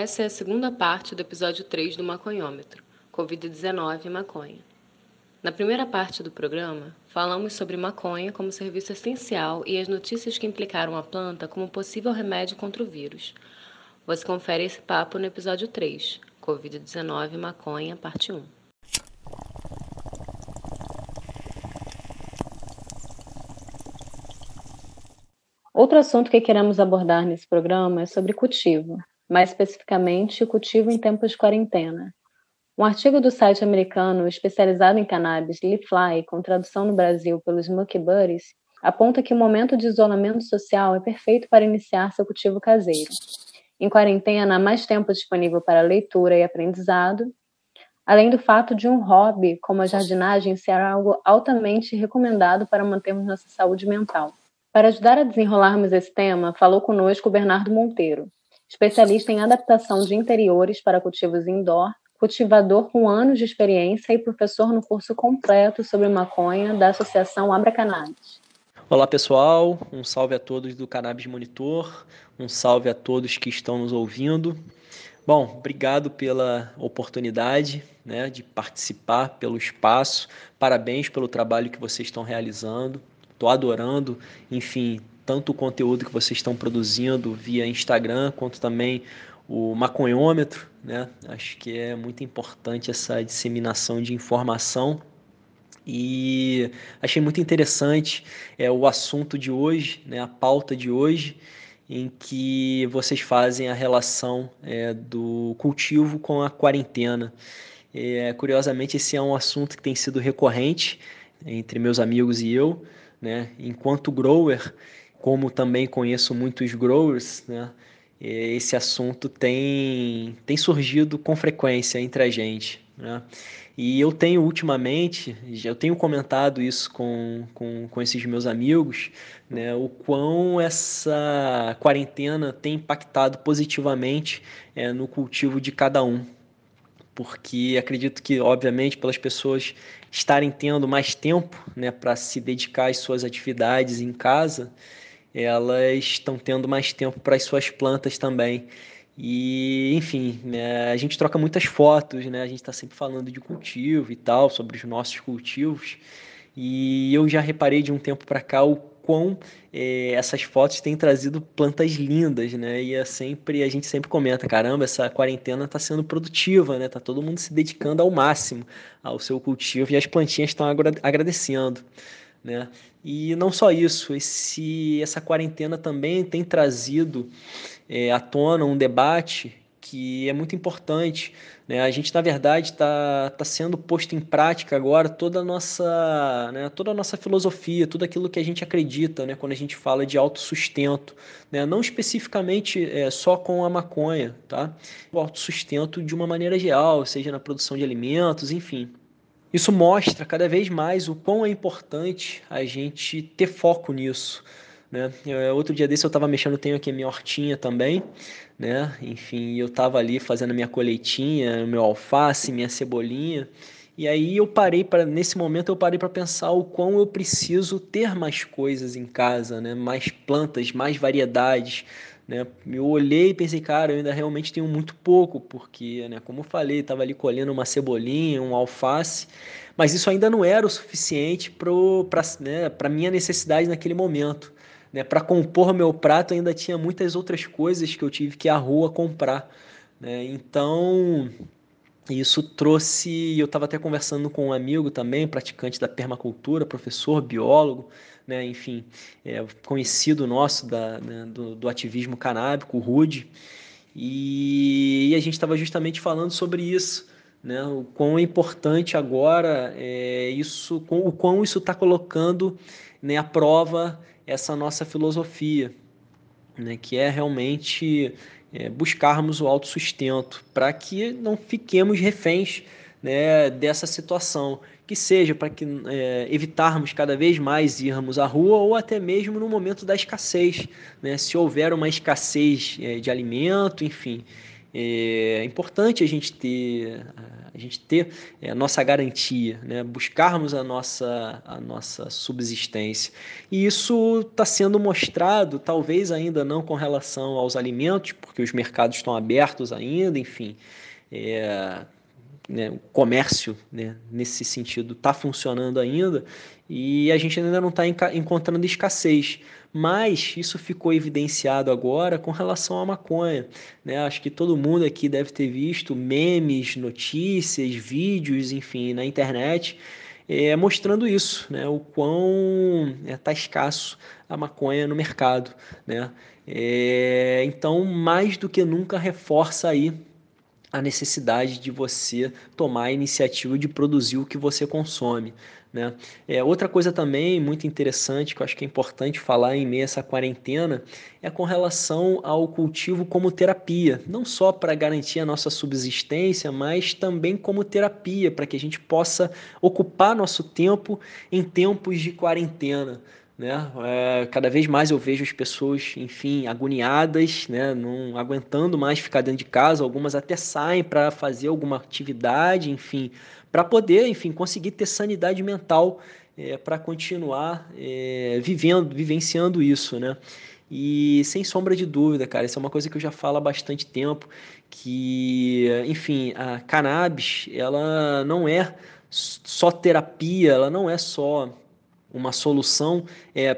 Essa é a segunda parte do episódio 3 do Maconhômetro, Covid-19 e maconha. Na primeira parte do programa, falamos sobre maconha como serviço essencial e as notícias que implicaram a planta como possível remédio contra o vírus. Você confere esse papo no episódio 3, Covid-19 e maconha, parte 1. Outro assunto que queremos abordar nesse programa é sobre cultivo, mais especificamente o cultivo em tempos de quarentena. Um artigo do site americano especializado em cannabis, Leafly, com tradução no Brasil pelos Mucky Buddies, aponta que o momento de isolamento social é perfeito para iniciar seu cultivo caseiro. Em quarentena, há mais tempo disponível para leitura e aprendizado, além do fato de um hobby como a jardinagem ser algo altamente recomendado para mantermos nossa saúde mental. Para ajudar a desenrolarmos esse tema, falou conosco o Bernardo Monteiro, especialista em adaptação de interiores para cultivos indoor, cultivador com anos de experiência e professor no curso completo sobre maconha da Associação Abra Cannabis. Olá pessoal, um salve a todos do Cannabis Monitor, um salve a todos que estão nos ouvindo. Bom, obrigado pela oportunidade né, de participar, pelo espaço, parabéns pelo trabalho que vocês estão realizando. Estou adorando, enfim, tanto o conteúdo que vocês estão produzindo via Instagram, quanto também o maconhômetro, né? Acho que é muito importante essa disseminação de informação e achei muito interessante é, o assunto de hoje, né, a pauta de hoje, em que vocês fazem a relação é, do cultivo com a quarentena. É, curiosamente, esse é um assunto que tem sido recorrente entre meus amigos e eu, né? Enquanto grower, como também conheço muitos growers, né? Esse assunto tem, tem surgido com frequência entre a gente, né? E eu tenho ultimamente, eu tenho comentado isso com, com, com esses meus amigos, né, o quão essa quarentena tem impactado positivamente é, no cultivo de cada um. Porque acredito que, obviamente, pelas pessoas estarem tendo mais tempo né, para se dedicar às suas atividades em casa, elas estão tendo mais tempo para as suas plantas também. E, enfim, né, a gente troca muitas fotos, né? A gente está sempre falando de cultivo e tal, sobre os nossos cultivos. E eu já reparei de um tempo para cá o quão é, essas fotos têm trazido plantas lindas, né? E é sempre a gente sempre comenta, caramba, essa quarentena está sendo produtiva, né? Tá todo mundo se dedicando ao máximo ao seu cultivo e as plantinhas estão agradecendo, né? E não só isso, esse essa quarentena também tem trazido é, à tona um debate que é muito importante. Né? A gente, na verdade, está tá sendo posto em prática agora toda a nossa, né, toda a nossa filosofia, tudo aquilo que a gente acredita né, quando a gente fala de autossustento. Né? Não especificamente é, só com a maconha, tá? o autossustento de uma maneira geral, seja na produção de alimentos, enfim. Isso mostra cada vez mais o quão é importante a gente ter foco nisso. Né? Eu, outro dia desse eu estava mexendo, tenho aqui a minha hortinha também, né? Enfim, eu estava ali fazendo a minha colheitinha, meu alface, minha cebolinha. E aí eu parei para nesse momento eu parei para pensar o quão eu preciso ter mais coisas em casa, né? Mais plantas, mais variedades, né? Eu olhei e pensei, cara, eu ainda realmente tenho muito pouco, porque, né, como eu falei, estava ali colhendo uma cebolinha, um alface, mas isso ainda não era o suficiente para né, a minha necessidade naquele momento. Né? Para compor meu prato ainda tinha muitas outras coisas que eu tive que ir à rua comprar. Né? Então, isso trouxe. Eu estava até conversando com um amigo também, praticante da permacultura, professor, biólogo, né? enfim, é, conhecido nosso da, né, do, do, ativismo canábico, o Rude, e, e a gente estava justamente falando sobre isso. Né, o quão é importante agora é isso, o quão isso está colocando né, à prova essa nossa filosofia, né, que é realmente é, buscarmos o autossustento, para que não fiquemos reféns né, dessa situação, que seja para que é, evitarmos cada vez mais irmos à rua ou até mesmo no momento da escassez, né, se houver uma escassez é, de alimento, enfim, é importante a gente ter a gente ter é, a nossa garantia, né? buscarmos a nossa, a nossa subsistência. E isso está sendo mostrado, talvez ainda não com relação aos alimentos, porque os mercados estão abertos ainda, enfim. É, né, o comércio né, nesse sentido está funcionando ainda e a gente ainda não está encontrando escassez. Mas isso ficou evidenciado agora com relação à maconha. Né? Acho que todo mundo aqui deve ter visto memes, notícias, vídeos, enfim, na internet. É, mostrando isso, né, o quão está é, tá escasso a maconha no mercado. Né? É, então, mais do que nunca, reforça aí a necessidade de você tomar a iniciativa de produzir o que você consome. Né? É, outra coisa também muito interessante que eu acho que é importante falar em meio a essa quarentena é com relação ao cultivo como terapia, não só para garantir a nossa subsistência, mas também como terapia, para que a gente possa ocupar nosso tempo em tempos de quarentena. Né? É, cada vez mais eu vejo as pessoas, enfim, agoniadas, né? não aguentando mais ficar dentro de casa. Algumas até saem para fazer alguma atividade, enfim, para poder, enfim, conseguir ter sanidade mental é, para continuar é, vivendo, vivenciando isso, né? E sem sombra de dúvida, cara, isso é uma coisa que eu já falo há bastante tempo, que, enfim, a cannabis, ela não é só terapia, ela não é só uma solução é,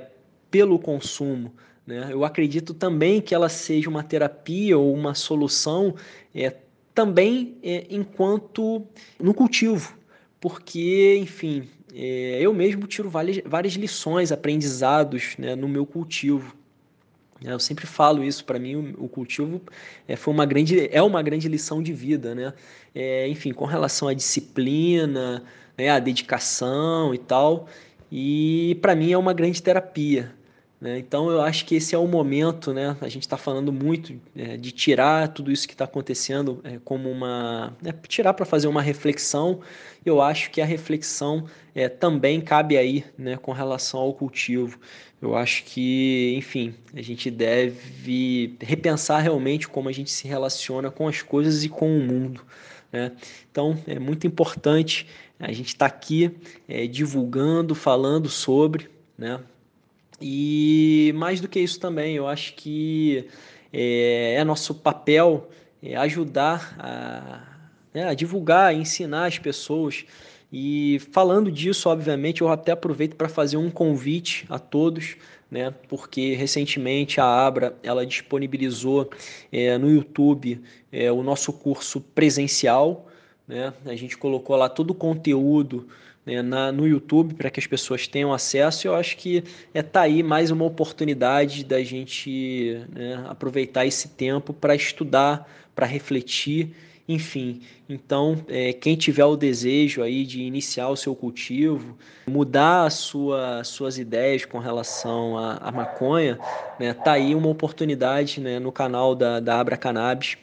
pelo consumo. Né? Eu acredito também que ela seja uma terapia ou uma solução é, também é, enquanto no cultivo, porque, enfim, é, eu mesmo tiro várias, várias lições, aprendizados né, no meu cultivo. Eu sempre falo isso para mim, o, cultivo é, foi uma grande, é uma grande lição de vida, né? É, enfim, com relação à disciplina, né, à dedicação e tal. E para mim é uma grande terapia. Né? Então eu acho que esse é o momento, né? A gente está falando muito é, de tirar tudo isso que está acontecendo é, como uma. É, tirar para fazer uma reflexão. Eu acho que a reflexão é, também cabe aí né, com relação ao cultivo. Eu acho que, enfim, a gente deve repensar realmente como a gente se relaciona com as coisas e com o mundo. Né? Então é muito importante a gente está aqui é, divulgando, falando sobre, né? E mais do que isso também, eu acho que é, é nosso papel é, ajudar a, né, a divulgar, a ensinar as pessoas. E falando disso, obviamente, eu até aproveito para fazer um convite a todos, né? Porque recentemente a Abra ela disponibilizou é, no YouTube é, o nosso curso presencial né? A gente colocou lá todo o conteúdo né, na, no YouTube para que as pessoas tenham acesso. Eu acho que é tá aí mais uma oportunidade da gente né, aproveitar esse tempo para estudar, para refletir, enfim. Então, é, quem tiver o desejo aí de iniciar o seu cultivo, mudar a sua, suas ideias com relação à, maconha, né, tá aí uma oportunidade né, no canal da, da Abra Cannabis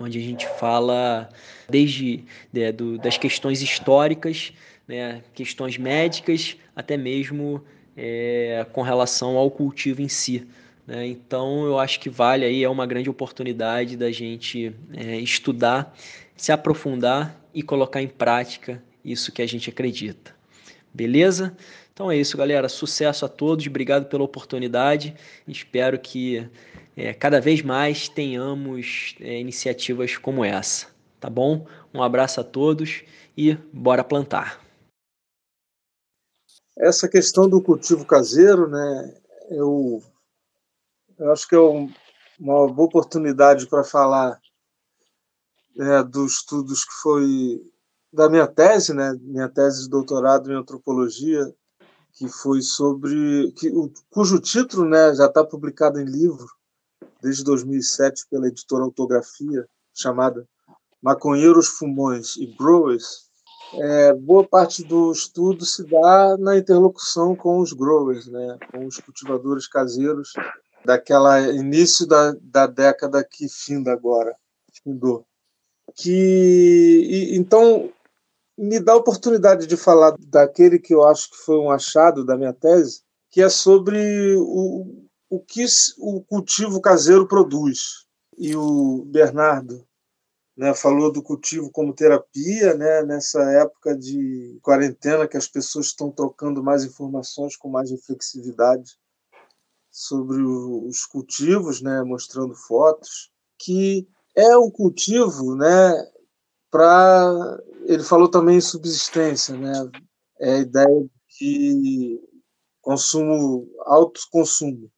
onde a gente fala desde né, do, das questões históricas, né, questões médicas, até mesmo é, com relação ao cultivo em si. Né? Então, eu acho que vale aí, é uma grande oportunidade da gente é, estudar, se aprofundar e colocar em prática isso que a gente acredita. Beleza? Então é isso, galera. Sucesso a todos. Obrigado pela oportunidade. Espero que é, cada vez mais tenhamos é, iniciativas como essa. Tá bom? Um abraço a todos e bora plantar. Essa questão do cultivo caseiro, né? Eu, eu acho que é um, uma boa oportunidade para falar é, dos estudos que foi da minha tese, né? Minha tese de doutorado em antropologia, que foi sobre que o, cujo título, né, já está publicado em livro, desde 2007 pela editora Autografia, chamada Maconheiros, Fumões e Growers, é, boa parte do estudo se dá na interlocução com os growers, né, com os cultivadores caseiros daquela início da, da década que finda agora, findou. Que e, então me dá a oportunidade de falar daquele que eu acho que foi um achado da minha tese, que é sobre o, o que o cultivo caseiro produz. e o Bernardo né, falou do cultivo como terapia, né, nessa época de quarentena que as pessoas estão trocando mais informações com mais reflexividade sobre os cultivos, né, mostrando fotos, que é um cultivo, né, para ele falou também em subsistência, né, é a ideia de consumo alto consumo,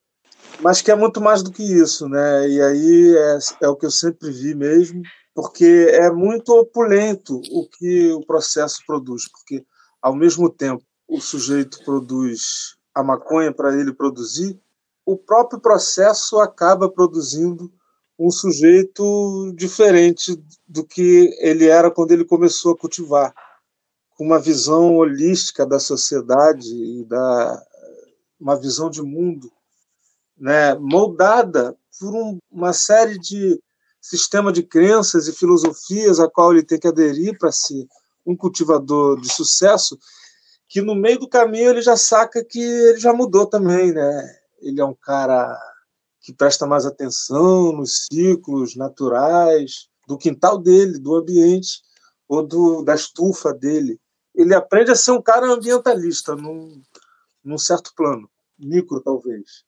mas que é muito mais do que isso, né, e aí é, é o que eu sempre vi mesmo porque é muito opulento o que o processo produz, porque ao mesmo tempo o sujeito produz a maconha para ele produzir, o próprio processo acaba produzindo um sujeito diferente do que ele era quando ele começou a cultivar, com uma visão holística da sociedade e da uma visão de mundo, né, moldada por um, uma série de sistema de crenças e filosofias a qual ele tem que aderir para ser um cultivador de sucesso, que no meio do caminho ele já saca que ele já mudou também, né? Ele é um cara que presta mais atenção nos ciclos naturais do quintal dele, do ambiente ou do, da estufa dele. Ele aprende a ser um cara ambientalista num, num certo plano, micro talvez.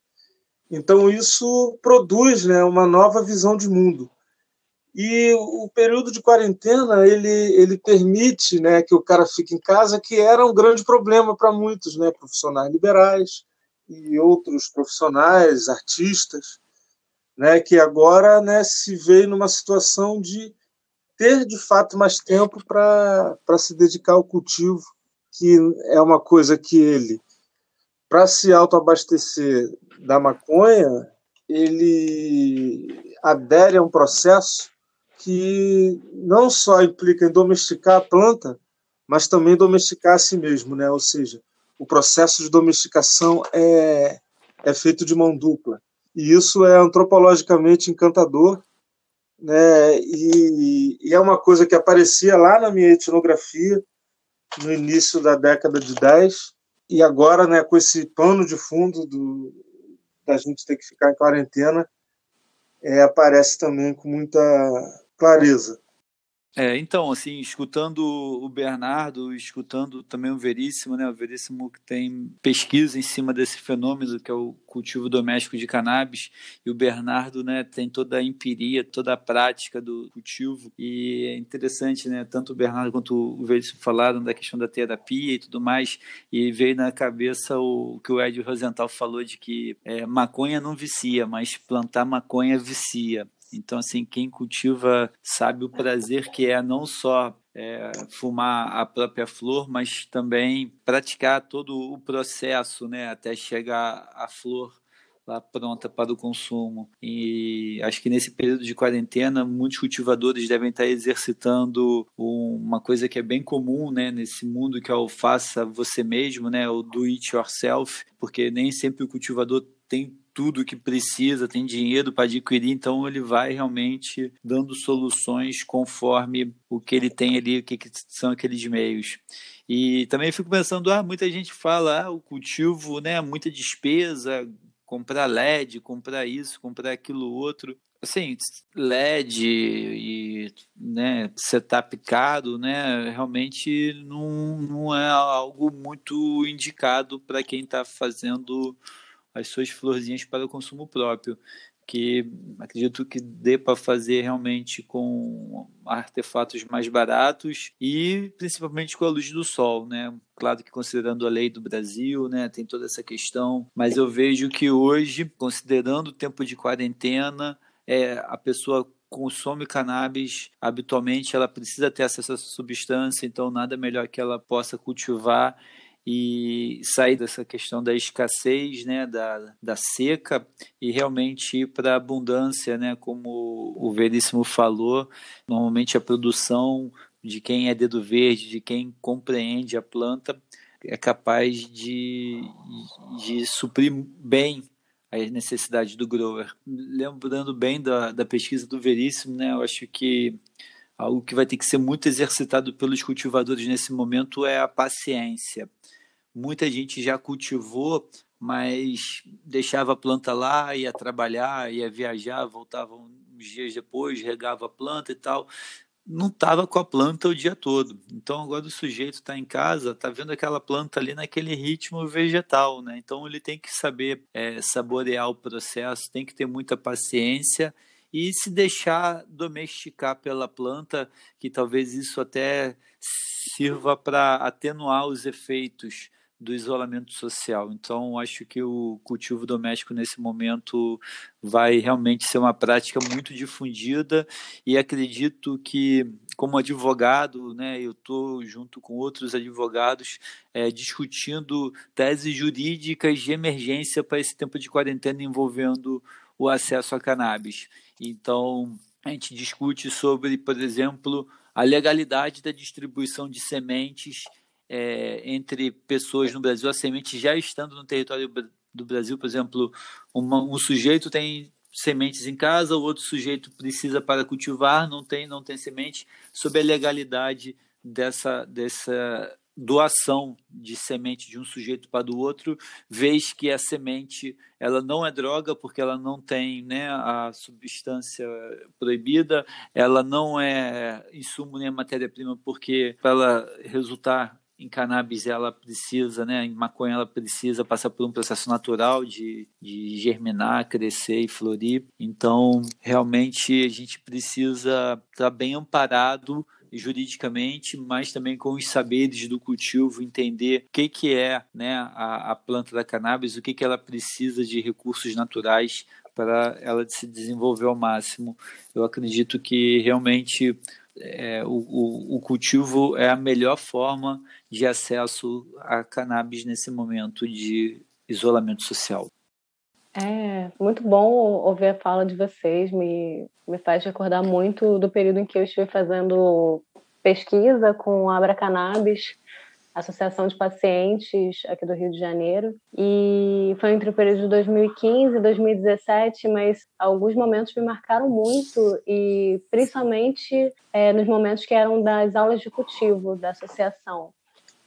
Então isso produz né, uma nova visão de mundo. E o período de quarentena ele, ele permite né, que o cara fique em casa, que era um grande problema para muitos, né, profissionais liberais e outros profissionais, artistas, né, que agora né, se vê numa situação de ter de fato mais tempo para se dedicar ao cultivo, que é uma coisa que ele, para se autoabastecer da maconha, ele adere a um processo que não só implica em domesticar a planta, mas também domesticar a si mesmo, né? Ou seja, o processo de domesticação é, é feito de mão dupla. E isso é antropologicamente encantador, né? E, e é uma coisa que aparecia lá na minha etnografia no início da década de 10 e agora, né, com esse pano de fundo do, da gente ter que ficar em quarentena, é, aparece também com muita clareza. É, então, assim, escutando o Bernardo, escutando também o Veríssimo, né? O Veríssimo que tem pesquisa em cima desse fenômeno que é o cultivo doméstico de cannabis, e o Bernardo, né, tem toda a empiria, toda a prática do cultivo, e é interessante, né? Tanto o Bernardo quanto o Veríssimo falaram da questão da terapia e tudo mais, e veio na cabeça o que o Ed Rosenthal falou de que é, maconha não vicia, mas plantar maconha vicia. Então, assim, quem cultiva sabe o prazer que é não só é, fumar a própria flor, mas também praticar todo o processo, né, até chegar à flor lá pronta para o consumo. E acho que nesse período de quarentena, muitos cultivadores devem estar exercitando uma coisa que é bem comum, né, nesse mundo que é o faça você mesmo, né, o do it yourself, porque nem sempre o cultivador tem tudo que precisa, tem dinheiro para adquirir, então ele vai realmente dando soluções conforme o que ele tem ali, o que, que são aqueles meios. E também fico pensando, ah, muita gente fala, ah, o cultivo, né, muita despesa, comprar LED, comprar isso, comprar aquilo outro. Assim, LED e né, setup caro, né, realmente não, não é algo muito indicado para quem está fazendo as suas florzinhas para o consumo próprio, que acredito que dê para fazer realmente com artefatos mais baratos e principalmente com a luz do sol, né? Claro que considerando a lei do Brasil, né, tem toda essa questão, mas eu vejo que hoje, considerando o tempo de quarentena, é, a pessoa consome cannabis habitualmente, ela precisa ter acesso a essa substância, então nada melhor que ela possa cultivar e sair dessa questão da escassez, né, da, da seca e realmente ir para a abundância, né, como o Veríssimo falou, normalmente a produção de quem é dedo verde, de quem compreende a planta, é capaz de, de suprir bem as necessidades do grower. Lembrando bem da, da pesquisa do Veríssimo, né, eu acho que algo que vai ter que ser muito exercitado pelos cultivadores nesse momento é a paciência muita gente já cultivou, mas deixava a planta lá, ia trabalhar, ia viajar, voltava alguns dias depois, regava a planta e tal não estava com a planta o dia todo. Então agora o sujeito está em casa, está vendo aquela planta ali naquele ritmo vegetal, né? Então ele tem que saber é, saborear o processo, tem que ter muita paciência e se deixar domesticar pela planta, que talvez isso até sirva para atenuar os efeitos do isolamento social. Então, acho que o cultivo doméstico nesse momento vai realmente ser uma prática muito difundida e acredito que, como advogado, né, eu estou junto com outros advogados é, discutindo teses jurídicas de emergência para esse tempo de quarentena envolvendo o acesso a cannabis. Então, a gente discute sobre, por exemplo, a legalidade da distribuição de sementes é, entre pessoas no Brasil, a semente já estando no território do Brasil, por exemplo, uma, um sujeito tem sementes em casa, o outro sujeito precisa para cultivar, não tem, não tem semente, sob a legalidade dessa, dessa doação de semente de um sujeito para o outro, vez que a semente ela não é droga porque ela não tem né, a substância proibida, ela não é insumo nem matéria-prima porque para ela resultar em cannabis ela precisa, né, em maconha ela precisa passar por um processo natural de, de germinar, crescer e florir. Então, realmente a gente precisa estar bem amparado juridicamente, mas também com os saberes do cultivo, entender o que, que é né, a, a planta da cannabis, o que, que ela precisa de recursos naturais para ela se desenvolver ao máximo. Eu acredito que realmente é, o, o, o, cultivo é a melhor forma de acesso a cannabis nesse momento de isolamento social. É muito bom ouvir a fala de vocês, me, me faz recordar muito do período em que eu estive fazendo pesquisa com a Abra Cannabis Associação de Pacientes aqui do Rio de Janeiro. E foi entre o período de 2015 e 2017, mas alguns momentos me marcaram muito, e principalmente é, nos momentos que eram das aulas de cultivo da associação.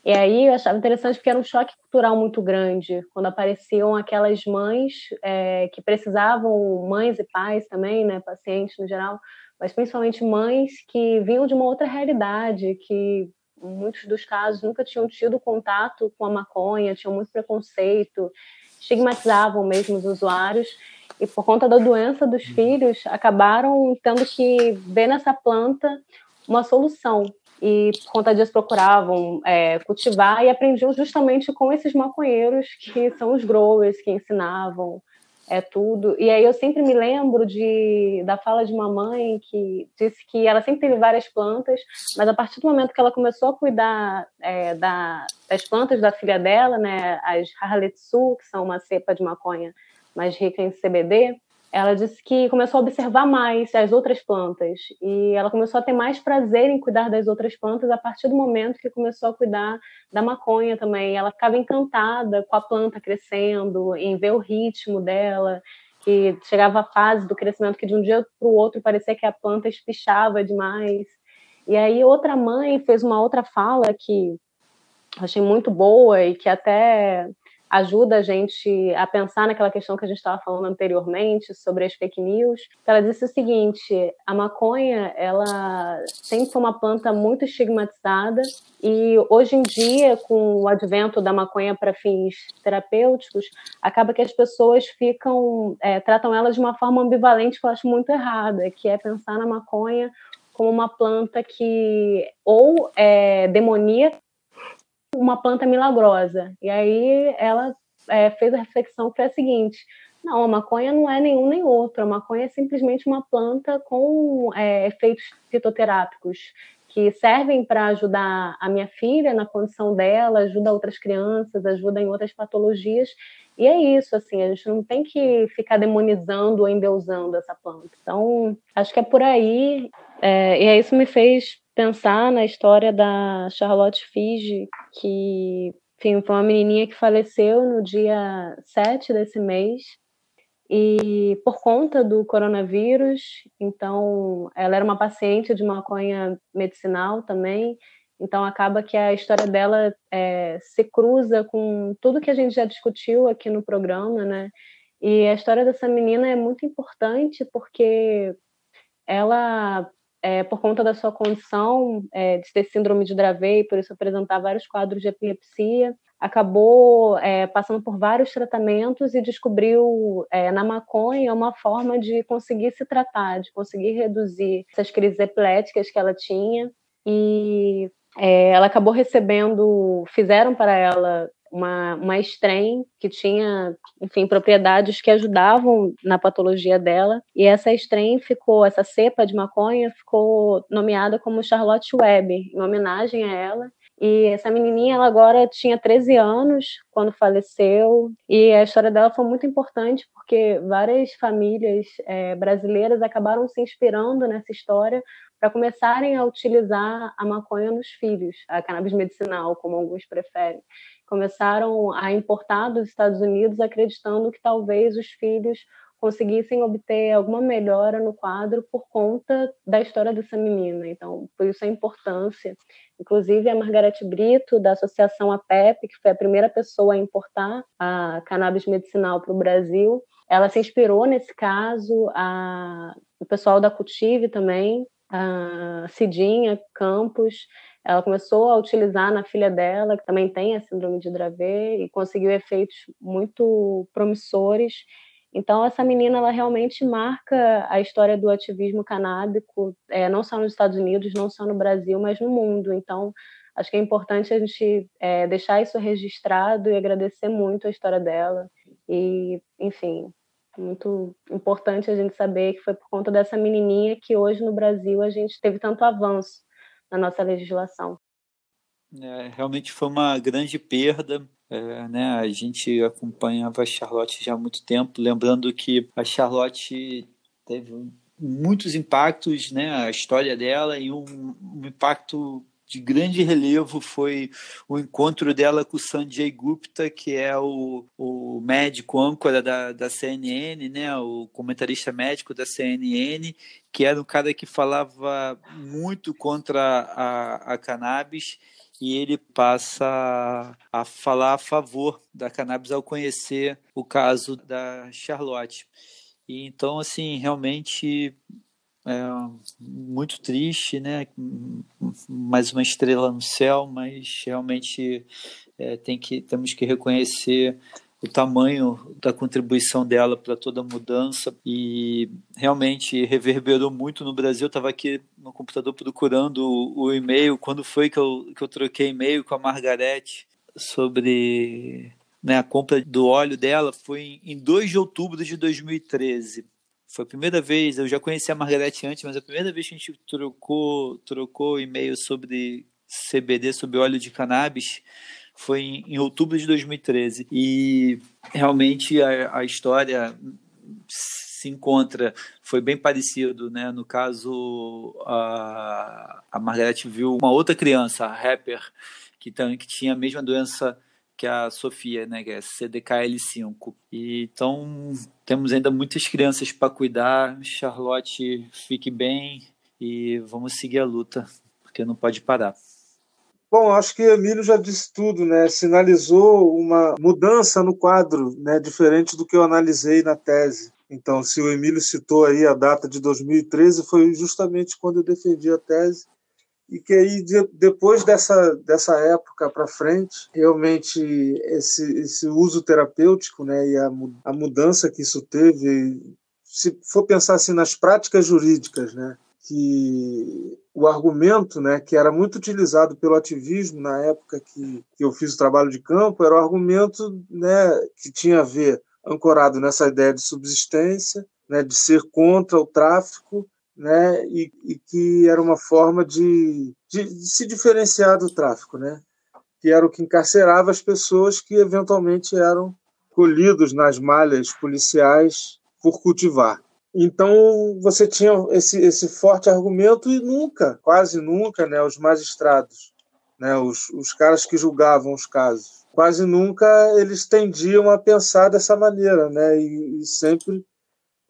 E aí eu achava interessante porque era um choque cultural muito grande, quando apareciam aquelas mães é, que precisavam, mães e pais também, né, pacientes no geral, mas principalmente mães que vinham de uma outra realidade, que muitos dos casos nunca tinham tido contato com a maconha, tinham muito preconceito, estigmatizavam mesmo os usuários e por conta da doença dos filhos acabaram tendo que ver nessa planta uma solução. E por conta disso procuravam é, cultivar e aprendiam justamente com esses maconheiros que são os growers que ensinavam é tudo. E aí eu sempre me lembro de, da fala de uma mãe que disse que ela sempre teve várias plantas, mas a partir do momento que ela começou a cuidar é, da, das plantas da filha dela, né, as Harletsu, que são uma cepa de maconha mais rica em CBD, ela disse que começou a observar mais as outras plantas e ela começou a ter mais prazer em cuidar das outras plantas a partir do momento que começou a cuidar da maconha também. Ela ficava encantada com a planta crescendo, em ver o ritmo dela, que chegava a fase do crescimento que de um dia para o outro parecia que a planta espichava demais. E aí outra mãe fez uma outra fala que achei muito boa e que até ajuda a gente a pensar naquela questão que a gente estava falando anteriormente sobre as fake news. Ela disse o seguinte: a maconha ela sempre foi uma planta muito estigmatizada e hoje em dia, com o advento da maconha para fins terapêuticos, acaba que as pessoas ficam é, tratam ela de uma forma ambivalente que eu acho muito errada, que é pensar na maconha como uma planta que ou é demoníaca uma planta milagrosa. E aí ela é, fez a reflexão que foi a seguinte: não, a maconha não é nenhum nem outro. A maconha é simplesmente uma planta com é, efeitos fitoterápicos que servem para ajudar a minha filha na condição dela, ajuda outras crianças, ajuda em outras patologias. E é isso, assim, a gente não tem que ficar demonizando ou endeusando essa planta. Então, acho que é por aí. É, e aí isso me fez pensar na história da Charlotte Figi, que enfim, foi uma menininha que faleceu no dia 7 desse mês, e por conta do coronavírus, então ela era uma paciente de maconha medicinal também, então acaba que a história dela é, se cruza com tudo que a gente já discutiu aqui no programa, né? E a história dessa menina é muito importante porque ela é, por conta da sua condição é, de ter síndrome de Dravet, por isso apresentar vários quadros de epilepsia, acabou é, passando por vários tratamentos e descobriu é, na maconha uma forma de conseguir se tratar, de conseguir reduzir essas crises epiléticas que ela tinha. E é, ela acabou recebendo, fizeram para ela uma, uma strain que tinha, enfim, propriedades que ajudavam na patologia dela. E essa strain ficou, essa cepa de maconha ficou nomeada como Charlotte Webb, em homenagem a ela. E essa menininha, ela agora tinha 13 anos quando faleceu. E a história dela foi muito importante porque várias famílias é, brasileiras acabaram se inspirando nessa história para começarem a utilizar a maconha nos filhos, a cannabis medicinal, como alguns preferem começaram a importar dos Estados Unidos, acreditando que talvez os filhos conseguissem obter alguma melhora no quadro por conta da história dessa menina. Então, por isso a importância. Inclusive, a Margarete Brito, da Associação APEP, que foi a primeira pessoa a importar a cannabis medicinal para o Brasil, ela se inspirou nesse caso, a, o pessoal da Cultive também, a Cidinha Campos, ela começou a utilizar na filha dela, que também tem a síndrome de Dravet, e conseguiu efeitos muito promissores. Então, essa menina, ela realmente marca a história do ativismo canábico, é, não só nos Estados Unidos, não só no Brasil, mas no mundo. Então, acho que é importante a gente é, deixar isso registrado e agradecer muito a história dela. E, enfim, muito importante a gente saber que foi por conta dessa menininha que hoje no Brasil a gente teve tanto avanço na nossa legislação. É, realmente foi uma grande perda. É, né, a gente acompanhava a Charlotte já há muito tempo, lembrando que a Charlotte teve muitos impactos, né, a história dela e um, um impacto de grande relevo foi o encontro dela com o Sanjay Gupta, que é o, o médico âncora da, da CNN, né, o comentarista médico da CNN, que era um cara que falava muito contra a, a cannabis e ele passa a falar a favor da cannabis ao conhecer o caso da Charlotte. E então, assim, realmente é muito triste, né? Mais uma estrela no céu, mas realmente é, tem que, temos que reconhecer o tamanho da contribuição dela para toda a mudança e realmente reverberou muito no Brasil. Estava aqui no computador procurando o, o e-mail, quando foi que eu, que eu troquei e-mail com a Margarete sobre né, a compra do óleo dela, foi em 2 de outubro de 2013. Foi a primeira vez, eu já conhecia a Margarete antes, mas a primeira vez que a gente trocou, trocou e-mail sobre CBD, sobre óleo de cannabis, foi em, em outubro de 2013. E realmente a, a história se encontra, foi bem parecido, né? No caso, a, a Margarete viu uma outra criança, a rapper, que, que tinha a mesma doença que a Sofia, né, que é CDKL5. E, então, temos ainda muitas crianças para cuidar. Charlotte, fique bem e vamos seguir a luta, porque não pode parar. Bom, acho que Emílio já disse tudo, né? Sinalizou uma mudança no quadro, né? Diferente do que eu analisei na tese. Então, se o Emílio citou aí a data de 2013, foi justamente quando eu defendi a tese e que aí de, depois dessa, dessa época para frente realmente esse, esse uso terapêutico né e a, a mudança que isso teve se for pensar assim nas práticas jurídicas né que o argumento né que era muito utilizado pelo ativismo na época que, que eu fiz o trabalho de campo era o argumento né que tinha a ver ancorado nessa ideia de subsistência né de ser contra o tráfico né, e, e, que era uma forma de, de, de, se diferenciar do tráfico, né, que era o que encarcerava as pessoas que eventualmente eram colhidos nas malhas policiais por cultivar. Então você tinha esse, esse forte argumento e nunca, quase nunca, né, os magistrados, né, os, os caras que julgavam os casos, quase nunca eles tendiam a pensar dessa maneira, né, e, e sempre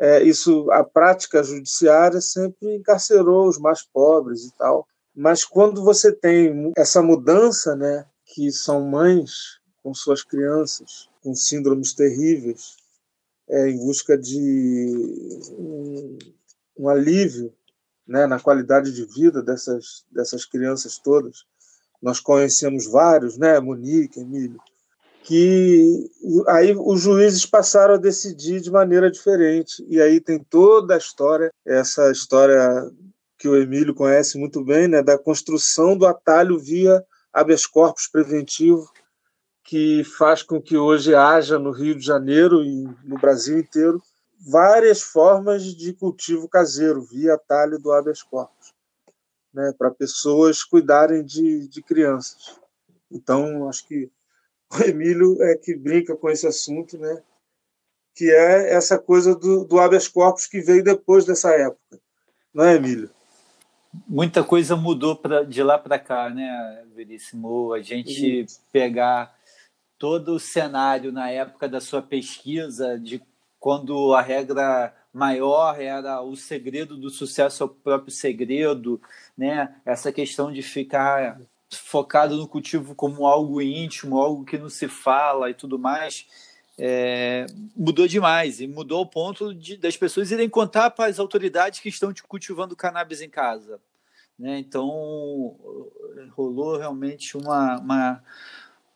é, isso a prática judiciária sempre encarcerou os mais pobres e tal. Mas quando você tem essa mudança, né, que são mães com suas crianças com síndromes terríveis, é, em busca de um, um alívio né, na qualidade de vida dessas, dessas crianças todas. Nós conhecemos vários, né, Monique, Emílio, que aí os juízes passaram a decidir de maneira diferente. E aí tem toda a história, essa história que o Emílio conhece muito bem, né, da construção do atalho via habeas corpus preventivo, que faz com que hoje haja no Rio de Janeiro e no Brasil inteiro várias formas de cultivo caseiro via atalho do habeas corpus, né, para pessoas cuidarem de, de crianças. Então, acho que o Emílio é que brinca com esse assunto, né? que é essa coisa do, do habeas corpus que veio depois dessa época. Não é, Emílio? Muita coisa mudou pra, de lá para cá, né, Veríssimo? A gente Isso. pegar todo o cenário na época da sua pesquisa, de quando a regra maior era o segredo do sucesso é o próprio segredo, né? Essa questão de ficar focado no cultivo como algo íntimo, algo que não se fala e tudo mais, é, mudou demais e mudou ao ponto de, das pessoas irem contar para as autoridades que estão cultivando cannabis em casa. Né? Então, rolou realmente uma, uma,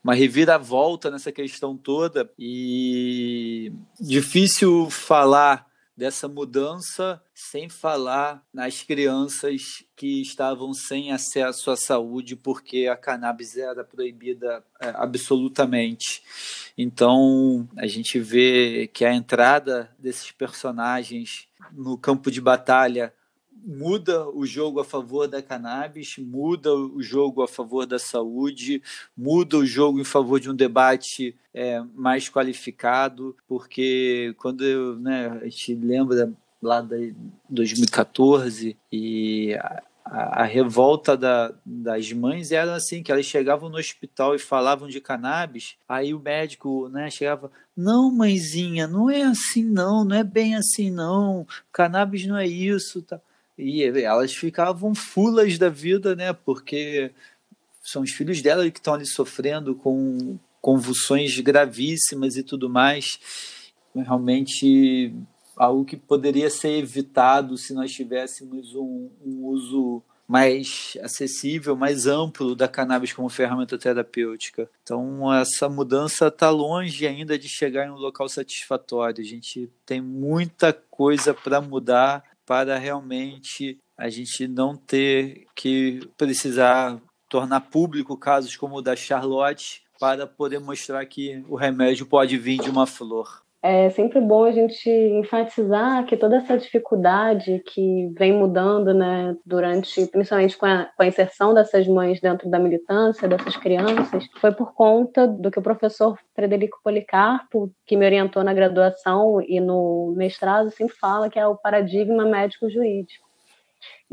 uma reviravolta nessa questão toda e difícil falar dessa mudança, sem falar nas crianças que estavam sem acesso à saúde porque a cannabis era proibida é, absolutamente. Então, a gente vê que a entrada desses personagens no campo de batalha muda o jogo a favor da cannabis, muda o jogo a favor da saúde, muda o jogo em favor de um debate é, mais qualificado, porque quando né, a gente lembra lá de 2014 e a, a, revolta da, das mães era assim, que elas chegavam no hospital e falavam de cannabis, aí o médico né, chegava, não mãezinha, não é assim não, não é bem assim não, cannabis não é isso, tá e elas ficavam fulas da vida, né? Porque são os filhos dela que estão ali sofrendo com convulsões gravíssimas e tudo mais. Realmente algo que poderia ser evitado se nós tivéssemos um, um uso mais acessível, mais amplo da cannabis como ferramenta terapêutica. Então, essa mudança está longe ainda de chegar em um local satisfatório. A gente tem muita coisa para mudar para realmente a gente não ter que precisar tornar público casos como o da Charlotte para poder mostrar que o remédio pode vir de uma flor é sempre bom a gente enfatizar que toda essa dificuldade que vem mudando, né, durante, principalmente com a, com a, inserção dessas mães dentro da militância, dessas crianças, foi por conta do que o professor Frederico Policarpo, que me orientou na graduação e no mestrado, sempre fala que é o paradigma médico-jurídico.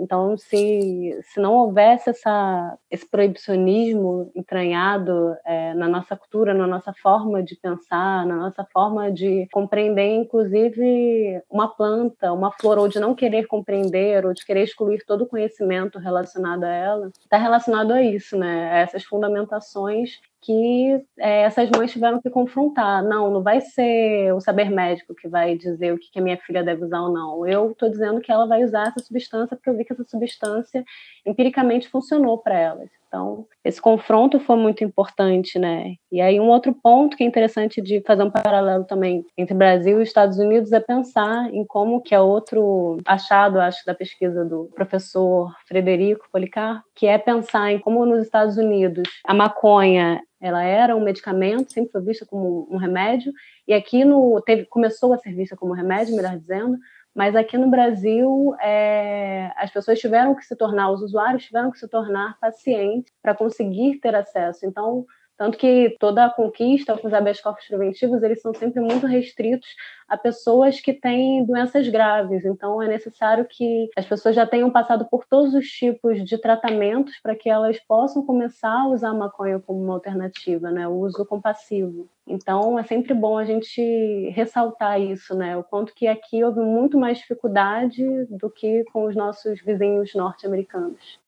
Então, se, se não houvesse essa, esse proibicionismo entranhado é, na nossa cultura, na nossa forma de pensar, na nossa forma de compreender, inclusive, uma planta, uma flor, ou de não querer compreender, ou de querer excluir todo o conhecimento relacionado a ela, está relacionado a isso, né? A essas fundamentações que é, essas mães tiveram que confrontar. Não, não vai ser o saber médico que vai dizer o que, que a minha filha deve usar ou não. Eu estou dizendo que ela vai usar essa substância porque eu vi que essa substância empiricamente funcionou para elas. Então, esse confronto foi muito importante, né? E aí um outro ponto que é interessante de fazer um paralelo também entre Brasil e Estados Unidos é pensar em como que é outro achado, acho, da pesquisa do professor Frederico Policar, que é pensar em como nos Estados Unidos a maconha ela era um medicamento, sempre foi vista como um remédio, e aqui no, teve, começou a ser vista como remédio, melhor dizendo, mas aqui no Brasil é, as pessoas tiveram que se tornar, os usuários tiveram que se tornar pacientes para conseguir ter acesso. Então, tanto que toda a conquista com os habeas corpus preventivos, eles são sempre muito restritos a pessoas que têm doenças graves. Então, é necessário que as pessoas já tenham passado por todos os tipos de tratamentos para que elas possam começar a usar a maconha como uma alternativa, né? O uso compassivo. Então, é sempre bom a gente ressaltar isso, né? O quanto que aqui houve muito mais dificuldade do que com os nossos vizinhos norte-americanos.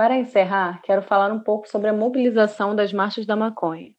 Para encerrar, quero falar um pouco sobre a mobilização das marchas da maconha.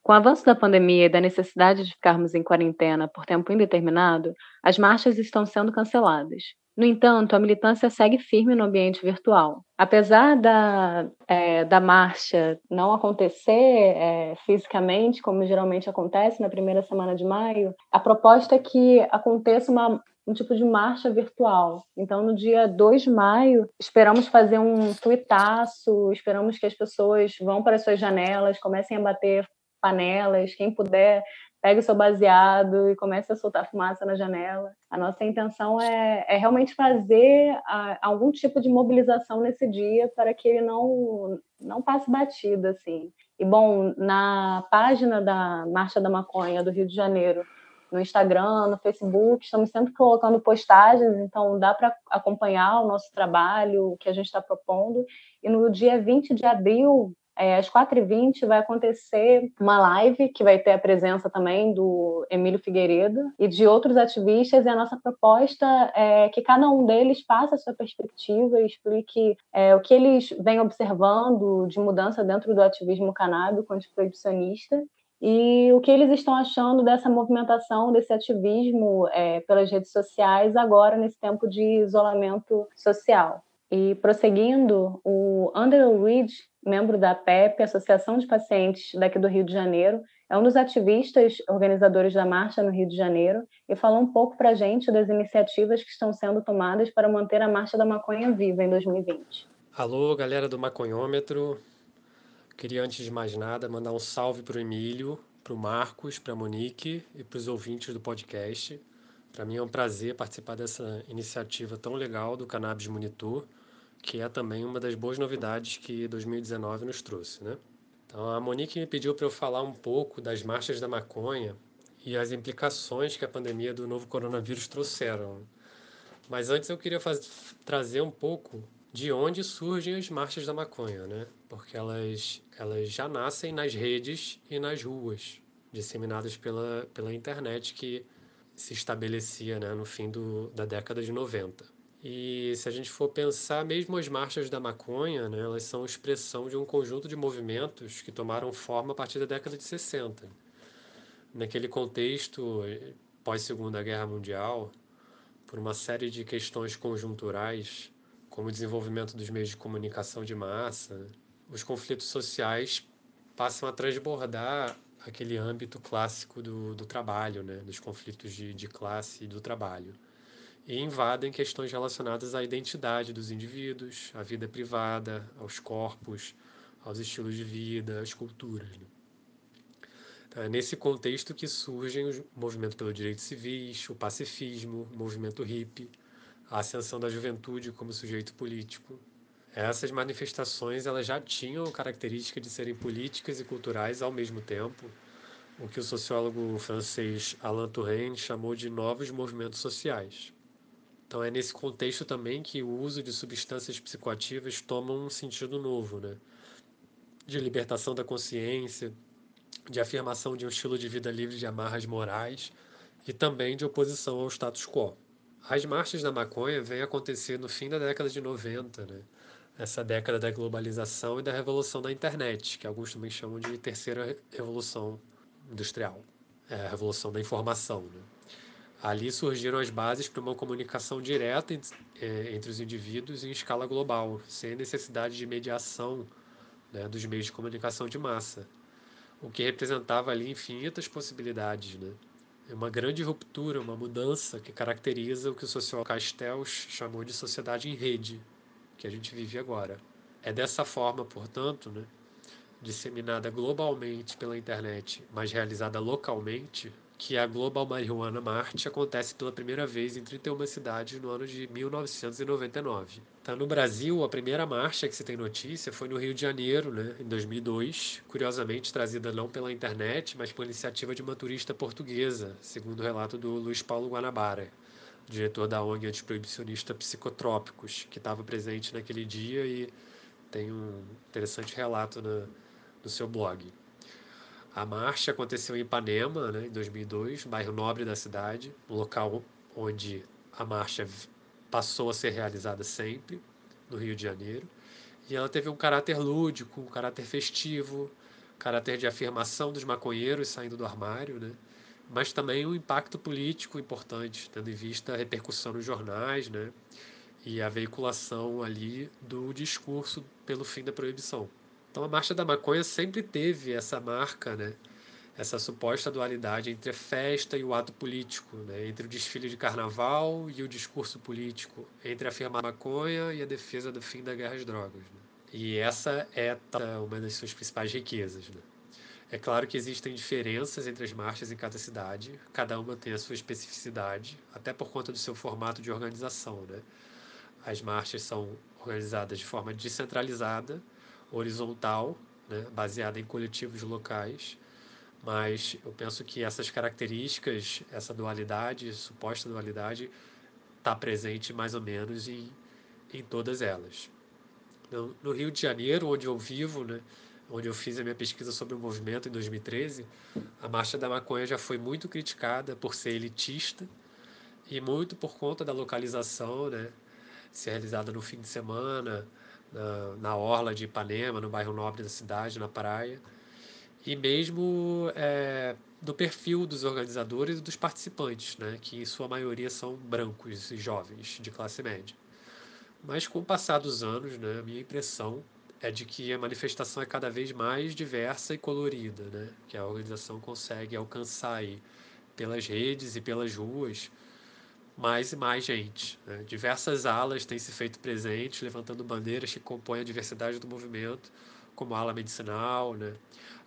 Com o avanço da pandemia e da necessidade de ficarmos em quarentena por tempo indeterminado, as marchas estão sendo canceladas. No entanto, a militância segue firme no ambiente virtual. Apesar da, é, da marcha não acontecer é, fisicamente, como geralmente acontece na primeira semana de maio, a proposta é que aconteça uma, um tipo de marcha virtual. Então, no dia 2 de maio, esperamos fazer um tuitaço, esperamos que as pessoas vão para as suas janelas, comecem a bater panelas, quem puder pegue o seu baseado e comece a soltar fumaça na janela. A nossa intenção é, é realmente fazer a, algum tipo de mobilização nesse dia para que ele não, não passe batido, assim. E, bom, na página da Marcha da Maconha do Rio de Janeiro, no Instagram, no Facebook, estamos sempre colocando postagens, então dá para acompanhar o nosso trabalho, o que a gente está propondo. E no dia 20 de abril, é, às 4h20 vai acontecer uma live que vai ter a presença também do Emílio Figueiredo e de outros ativistas. E a nossa proposta é que cada um deles passe a sua perspectiva e explique é, o que eles vêm observando de mudança dentro do ativismo canábico antiproibicionista e o que eles estão achando dessa movimentação, desse ativismo é, pelas redes sociais agora nesse tempo de isolamento social. E prosseguindo, o Andrew Reid, membro da PEP, Associação de Pacientes daqui do Rio de Janeiro, é um dos ativistas organizadores da marcha no Rio de Janeiro e falou um pouco para a gente das iniciativas que estão sendo tomadas para manter a Marcha da Maconha viva em 2020. Alô, galera do Maconhômetro. Queria, antes de mais nada, mandar um salve para o Emílio, para o Marcos, para a Monique e para os ouvintes do podcast. Para mim é um prazer participar dessa iniciativa tão legal do Cannabis Monitor que é também uma das boas novidades que 2019 nos trouxe, né? Então a Monique me pediu para eu falar um pouco das marchas da maconha e as implicações que a pandemia do novo coronavírus trouxeram. Mas antes eu queria faz... trazer um pouco de onde surgem as marchas da maconha, né? Porque elas, elas já nascem nas redes e nas ruas, disseminadas pela, pela internet que se estabelecia né, no fim do, da década de 90. E se a gente for pensar, mesmo as marchas da maconha, né, elas são expressão de um conjunto de movimentos que tomaram forma a partir da década de 60. Naquele contexto, pós-Segunda Guerra Mundial, por uma série de questões conjunturais, como o desenvolvimento dos meios de comunicação de massa, os conflitos sociais passam a transbordar aquele âmbito clássico do, do trabalho, né, dos conflitos de, de classe e do trabalho e invadem questões relacionadas à identidade dos indivíduos, à vida privada, aos corpos, aos estilos de vida, às culturas. Né? Então, é nesse contexto que surgem o movimento pelo direitos civis, o pacifismo, o movimento hippie, a ascensão da juventude como sujeito político. Essas manifestações elas já tinham característica de serem políticas e culturais ao mesmo tempo, o que o sociólogo francês Alain Touraine chamou de novos movimentos sociais. Então é nesse contexto também que o uso de substâncias psicoativas toma um sentido novo, né? De libertação da consciência, de afirmação de um estilo de vida livre de amarras morais e também de oposição ao status quo. As marchas da maconha vêm acontecer no fim da década de 90, né? Essa década da globalização e da revolução da internet, que alguns também chamam de terceira revolução industrial, é a revolução da informação, né? Ali surgiram as bases para uma comunicação direta é, entre os indivíduos em escala global, sem necessidade de mediação né, dos meios de comunicação de massa, o que representava ali infinitas possibilidades. Né? É uma grande ruptura, uma mudança que caracteriza o que o sociólogo Castells chamou de sociedade em rede, que a gente vive agora. É dessa forma, portanto, né, disseminada globalmente pela internet, mas realizada localmente, que a Global Marijuana March acontece pela primeira vez em 31 cidades no ano de 1999. Tá no Brasil, a primeira marcha que se tem notícia foi no Rio de Janeiro, né, em 2002, curiosamente trazida não pela internet, mas por iniciativa de uma turista portuguesa, segundo o relato do Luiz Paulo Guanabara, diretor da ONG antiproibicionista Psicotrópicos, que estava presente naquele dia e tem um interessante relato no, no seu blog. A marcha aconteceu em Ipanema, né, em 2002, bairro nobre da cidade, um local onde a marcha passou a ser realizada sempre, no Rio de Janeiro. E ela teve um caráter lúdico, um caráter festivo, caráter de afirmação dos maconheiros saindo do armário, né? mas também um impacto político importante, tendo em vista a repercussão nos jornais né? e a veiculação ali do discurso pelo fim da proibição. Então a Marcha da Maconha sempre teve essa marca, né? essa suposta dualidade entre a festa e o ato político, né? entre o desfile de carnaval e o discurso político, entre afirmar a maconha e a defesa do fim da guerra às drogas. Né? E essa é uma das suas principais riquezas. Né? É claro que existem diferenças entre as marchas em cada cidade, cada uma tem a sua especificidade, até por conta do seu formato de organização. Né? As marchas são organizadas de forma descentralizada, horizontal, né? baseada em coletivos locais, mas eu penso que essas características, essa dualidade, suposta dualidade, está presente mais ou menos em, em todas elas. No, no, Rio de Janeiro, onde eu vivo, né, onde eu fiz a minha pesquisa sobre o movimento em 2013, a Marcha da Maconha já foi muito criticada por ser elitista e muito por conta da localização, né, ser realizada no fim de semana, na, na orla de Ipanema, no bairro nobre da cidade, na praia, e mesmo é, do perfil dos organizadores e dos participantes, né, que em sua maioria são brancos e jovens de classe média. Mas com o passar dos anos, né, a minha impressão é de que a manifestação é cada vez mais diversa e colorida, né, que a organização consegue alcançar aí pelas redes e pelas ruas mais e mais gente. Né? Diversas alas têm se feito presentes, levantando bandeiras que compõem a diversidade do movimento, como a ala medicinal, né?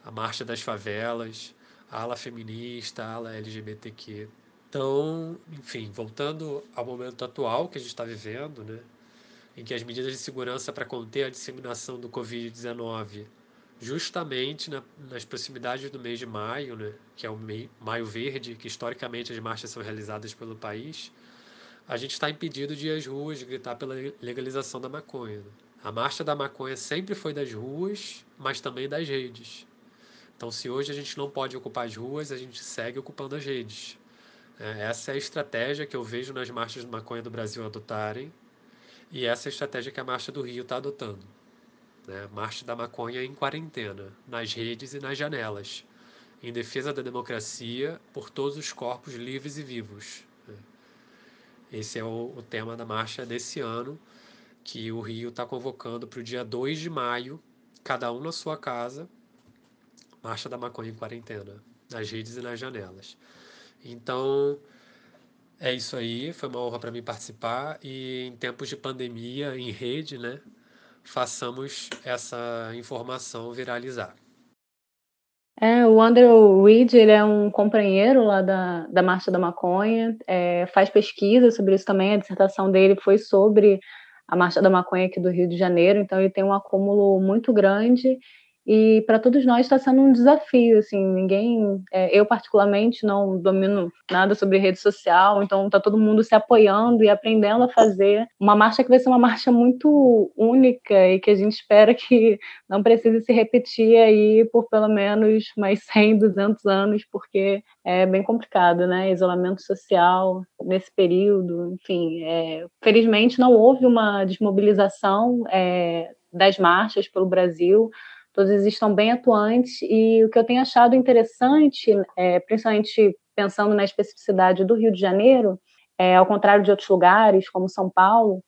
a marcha das favelas, a ala feminista, a ala LGBTQ. Então, enfim, voltando ao momento atual que a gente está vivendo, né? em que as medidas de segurança para conter a disseminação do Covid-19, justamente na, nas proximidades do mês de maio, né, que é o mei, Maio Verde, que historicamente as marchas são realizadas pelo país, a gente está impedido de ir às ruas de gritar pela legalização da maconha. Né? A marcha da maconha sempre foi das ruas, mas também das redes. Então, se hoje a gente não pode ocupar as ruas, a gente segue ocupando as redes. É, essa é a estratégia que eu vejo nas marchas de maconha do Brasil adotarem e essa é a estratégia que a Marcha do Rio está adotando. Né? Marcha da maconha em quarentena, nas redes e nas janelas, em defesa da democracia por todos os corpos livres e vivos. Esse é o, o, tema da marcha desse ano, que o Rio está convocando para o dia 2 de maio, cada um na sua casa, Marcha da Maconha em quarentena, nas redes e nas janelas. Então, é isso aí, foi uma honra para mim participar e em tempos de pandemia em rede, né, façamos essa informação viralizar. É, o Andrew Reed, ele é um companheiro lá da, da Marcha da Maconha, é, faz pesquisa sobre isso também, a dissertação dele foi sobre a Marcha da Maconha aqui do Rio de Janeiro, então ele tem um acúmulo muito grande e para todos nós está sendo um desafio, assim, ninguém, é, eu particularmente não domino nada sobre rede social, então está todo mundo se apoiando e aprendendo a fazer uma marcha que vai ser uma marcha muito única e que a gente espera que não precise se repetir aí por pelo menos mais 100, 200 anos, porque é bem complicado, né? Isolamento social nesse período, enfim, é, felizmente não houve uma desmobilização é, das marchas pelo Brasil todos estão bem atuantes e o que eu tenho achado interessante, é, principalmente pensando na especificidade do Rio de Janeiro, é, ao contrário de outros lugares como São Paulo,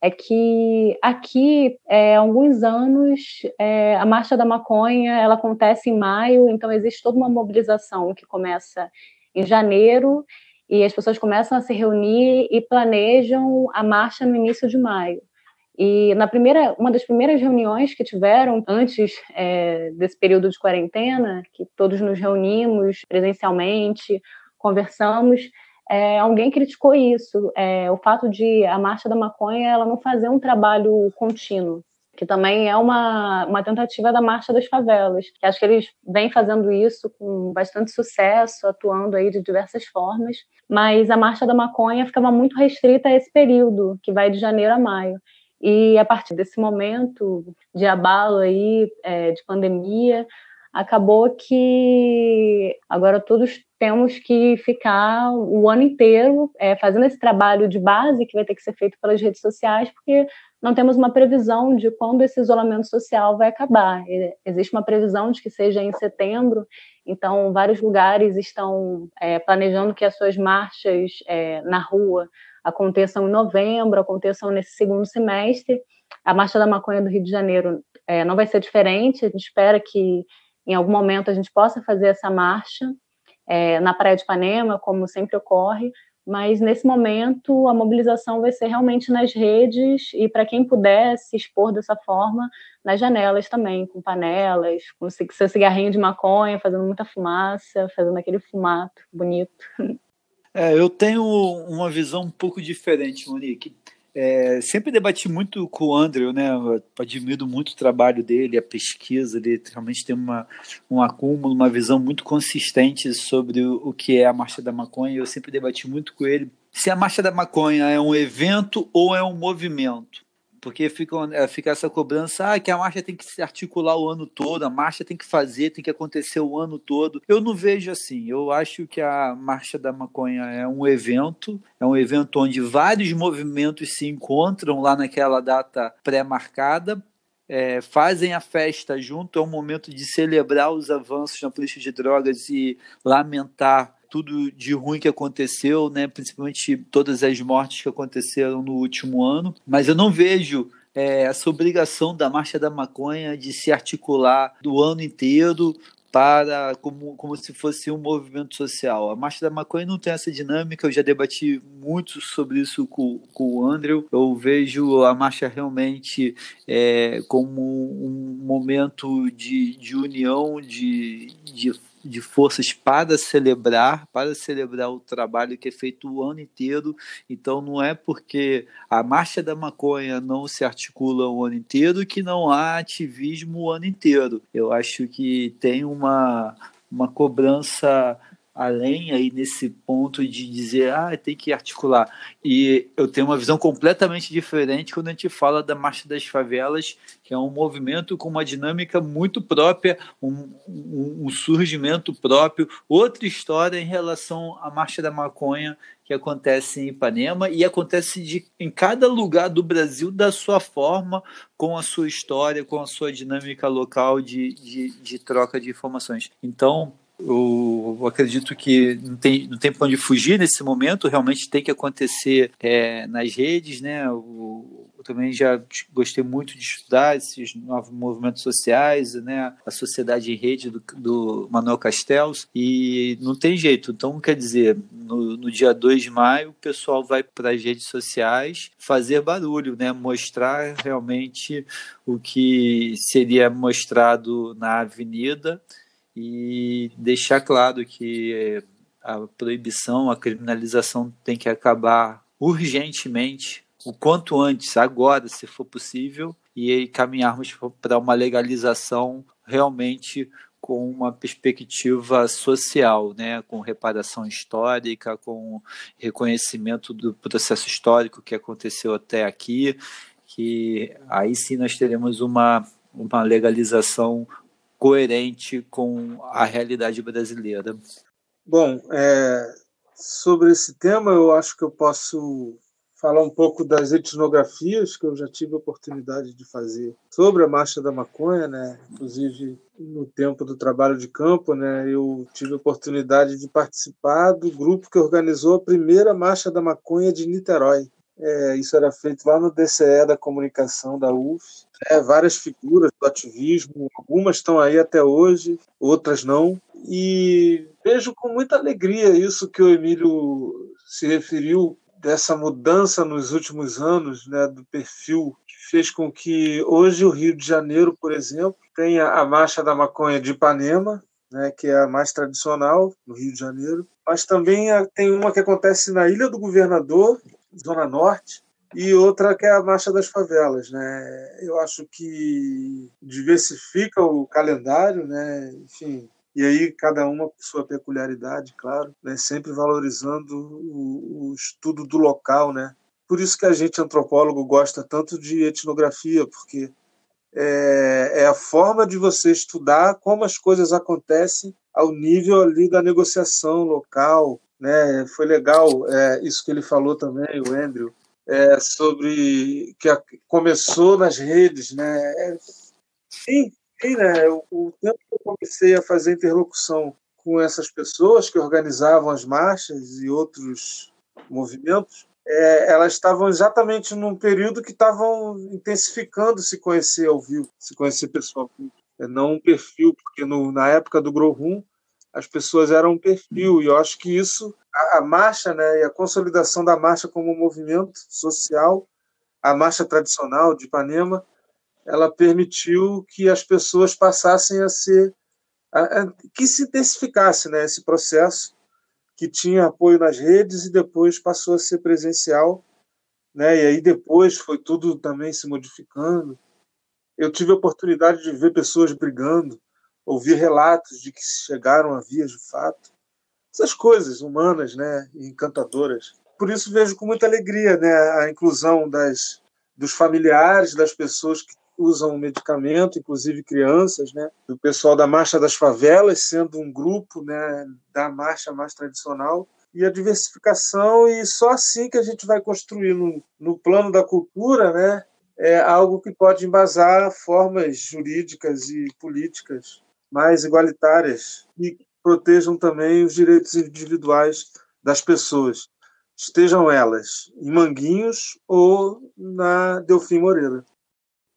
é que aqui, é, há alguns anos, é, a Marcha da Maconha ela acontece em maio, então existe toda uma mobilização que começa em janeiro e as pessoas começam a se reunir e planejam a marcha no início de maio. E na primeira, uma das primeiras reuniões que tiveram antes é, desse período de quarentena, que todos nos reunimos presencialmente, conversamos, é, alguém criticou isso, é, o fato de a marcha da maconha ela não fazer um trabalho contínuo, que também é uma, uma tentativa da marcha das favelas. Que acho que eles vêm fazendo isso com bastante sucesso, atuando aí de diversas formas, mas a marcha da maconha ficava muito restrita a esse período, que vai de janeiro a maio. E a partir desse momento de abalo aí, é, de pandemia, acabou que agora todos temos que ficar o ano inteiro é, fazendo esse trabalho de base que vai ter que ser feito pelas redes sociais, porque não temos uma previsão de quando esse isolamento social vai acabar. Existe uma previsão de que seja em setembro, então vários lugares estão é, planejando que as suas marchas é, na rua aconteçam em novembro, aconteçam nesse segundo semestre. A Marcha da Maconha do Rio de Janeiro é, não vai ser diferente, a gente espera que em algum momento a gente possa fazer essa marcha é, na Praia de Ipanema, como sempre ocorre, mas nesse momento a mobilização vai ser realmente nas redes e para quem puder se expor dessa forma, nas janelas também, com panelas, com seu cigarrinho de maconha, fazendo muita fumaça, fazendo aquele fumato bonito. É, eu tenho uma visão um pouco diferente, Monique. É, sempre debati muito com o Andrew, né? Eu admiro muito o trabalho dele, a pesquisa, ele realmente tem uma, um acúmulo, uma visão muito consistente sobre o, o que é a Marcha da Maconha. Eu sempre debati muito com ele se a Marcha da Maconha é um evento ou é um movimento porque fica, é, fica essa cobrança ah, que a marcha tem que se articular o ano todo, a marcha tem que fazer, tem que acontecer o ano todo. Eu não vejo assim. Eu acho que a Marcha da Maconha é um evento, é um evento onde vários movimentos se encontram lá naquela data pré-marcada. É, fazem a festa junto, é um momento de celebrar os avanços na política de drogas e lamentar tudo de ruim que aconteceu, né? principalmente todas as mortes que aconteceram no último ano, mas eu não vejo é, essa obrigação da Marcha da Maconha de se articular do ano inteiro para como, como se fosse um movimento social. A Marcha da Maconha não tem essa dinâmica, eu já debati muito sobre isso com, com o Andrew. Eu vejo a marcha realmente é, como um momento de, de união, de, de de forças para celebrar, para celebrar o trabalho que é feito o ano inteiro. Então não é porque a marcha da maconha não se articula o ano inteiro que não há ativismo o ano inteiro. Eu acho que tem uma uma cobrança além aí nesse ponto de dizer, ah, tem que articular. E eu tenho uma visão completamente diferente quando a gente fala da Marcha das Favelas, que é um movimento com uma dinâmica muito própria, um, um, um surgimento próprio, outra história em relação à Marcha da Maconha, que acontece em Ipanema e acontece de, em cada lugar do Brasil da sua forma, com a sua história, com a sua dinâmica local de, de, de troca de informações. Então, eu acredito que não tem, não tem para onde fugir nesse momento, realmente tem que acontecer é, nas redes, né? Eu, eu, também já gostei muito de estudar esses novos movimentos sociais, né? A sociedade em rede do, do Manuel Castells, e não tem jeito. Então, quer dizer, no, no dia 2 de maio, o pessoal vai para as redes sociais fazer barulho, né? Mostrar realmente o que seria mostrado na avenida e deixar claro que a proibição, a criminalização tem que acabar urgentemente, o quanto antes, agora, se for possível, e caminharmos para uma legalização realmente com uma perspectiva social, né, com reparação histórica, com reconhecimento do processo histórico que aconteceu até aqui, que aí sim nós teremos uma, uma legalização coerente com a realidade brasileira. Bom, é, sobre esse tema, eu acho que eu posso falar um pouco das etnografias que eu já tive a oportunidade de fazer sobre a marcha da maconha, né? Inclusive no tempo do trabalho de campo, né? Eu tive a oportunidade de participar do grupo que organizou a primeira marcha da maconha de Niterói. É, isso era feito lá no DCE da comunicação da UF. É, várias figuras do ativismo, algumas estão aí até hoje, outras não. E vejo com muita alegria isso que o Emílio se referiu dessa mudança nos últimos anos, né, do perfil que fez com que hoje o Rio de Janeiro, por exemplo, tenha a marcha da maconha de Ipanema, né, que é a mais tradicional no Rio de Janeiro, mas também tem uma que acontece na Ilha do Governador, Zona Norte, e outra que é a Marcha das Favelas. Né? Eu acho que diversifica o calendário, né? enfim, e aí cada uma com sua peculiaridade, claro, né? sempre valorizando o, o estudo do local. Né? Por isso que a gente, antropólogo, gosta tanto de etnografia, porque é, é, a forma de você estudar como as coisas acontecem ao nível ali da negociação local, né? Foi legal é, isso que ele falou também, o Andrew, é, sobre que começou nas redes, né? Sim, sim, né? O, o tempo que eu comecei a fazer interlocução com essas pessoas que organizavam as marchas e outros movimentos, é, elas estavam exatamente num período que estavam intensificando se conhecer ao vivo, se conhecer pessoalmente. É, não um perfil, porque no, na época do Grow Room, as pessoas eram um perfil, e eu acho que isso, a, a marcha né, e a consolidação da marcha como movimento social, a marcha tradicional de Ipanema, ela permitiu que as pessoas passassem a ser a, a, que se intensificasse né, esse processo que tinha apoio nas redes e depois passou a ser presencial, né? E aí depois foi tudo também se modificando. Eu tive a oportunidade de ver pessoas brigando, ouvir relatos de que chegaram a vias de fato. Essas coisas humanas, né, e encantadoras. Por isso vejo com muita alegria, né, a inclusão das dos familiares das pessoas que usam medicamento, inclusive crianças, né? Do pessoal da Marcha das Favelas, sendo um grupo, né, da marcha mais tradicional e a diversificação e só assim que a gente vai construir no, no plano da cultura, né, é algo que pode embasar formas jurídicas e políticas mais igualitárias e protejam também os direitos individuais das pessoas, estejam elas em Manguinhos ou na Delfim Moreira.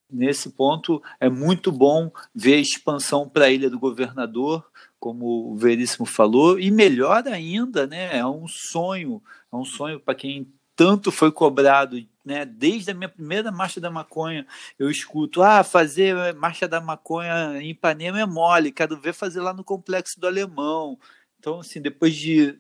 Nesse ponto é muito bom ver a expansão para a Ilha do Governador, como o Veríssimo falou, e melhor ainda, né, é um sonho, é um sonho para quem tanto foi cobrado, né, desde a minha primeira marcha da maconha, eu escuto, ah, fazer marcha da maconha em Ipanema é mole, quero ver fazer lá no Complexo do Alemão. Então, assim, depois de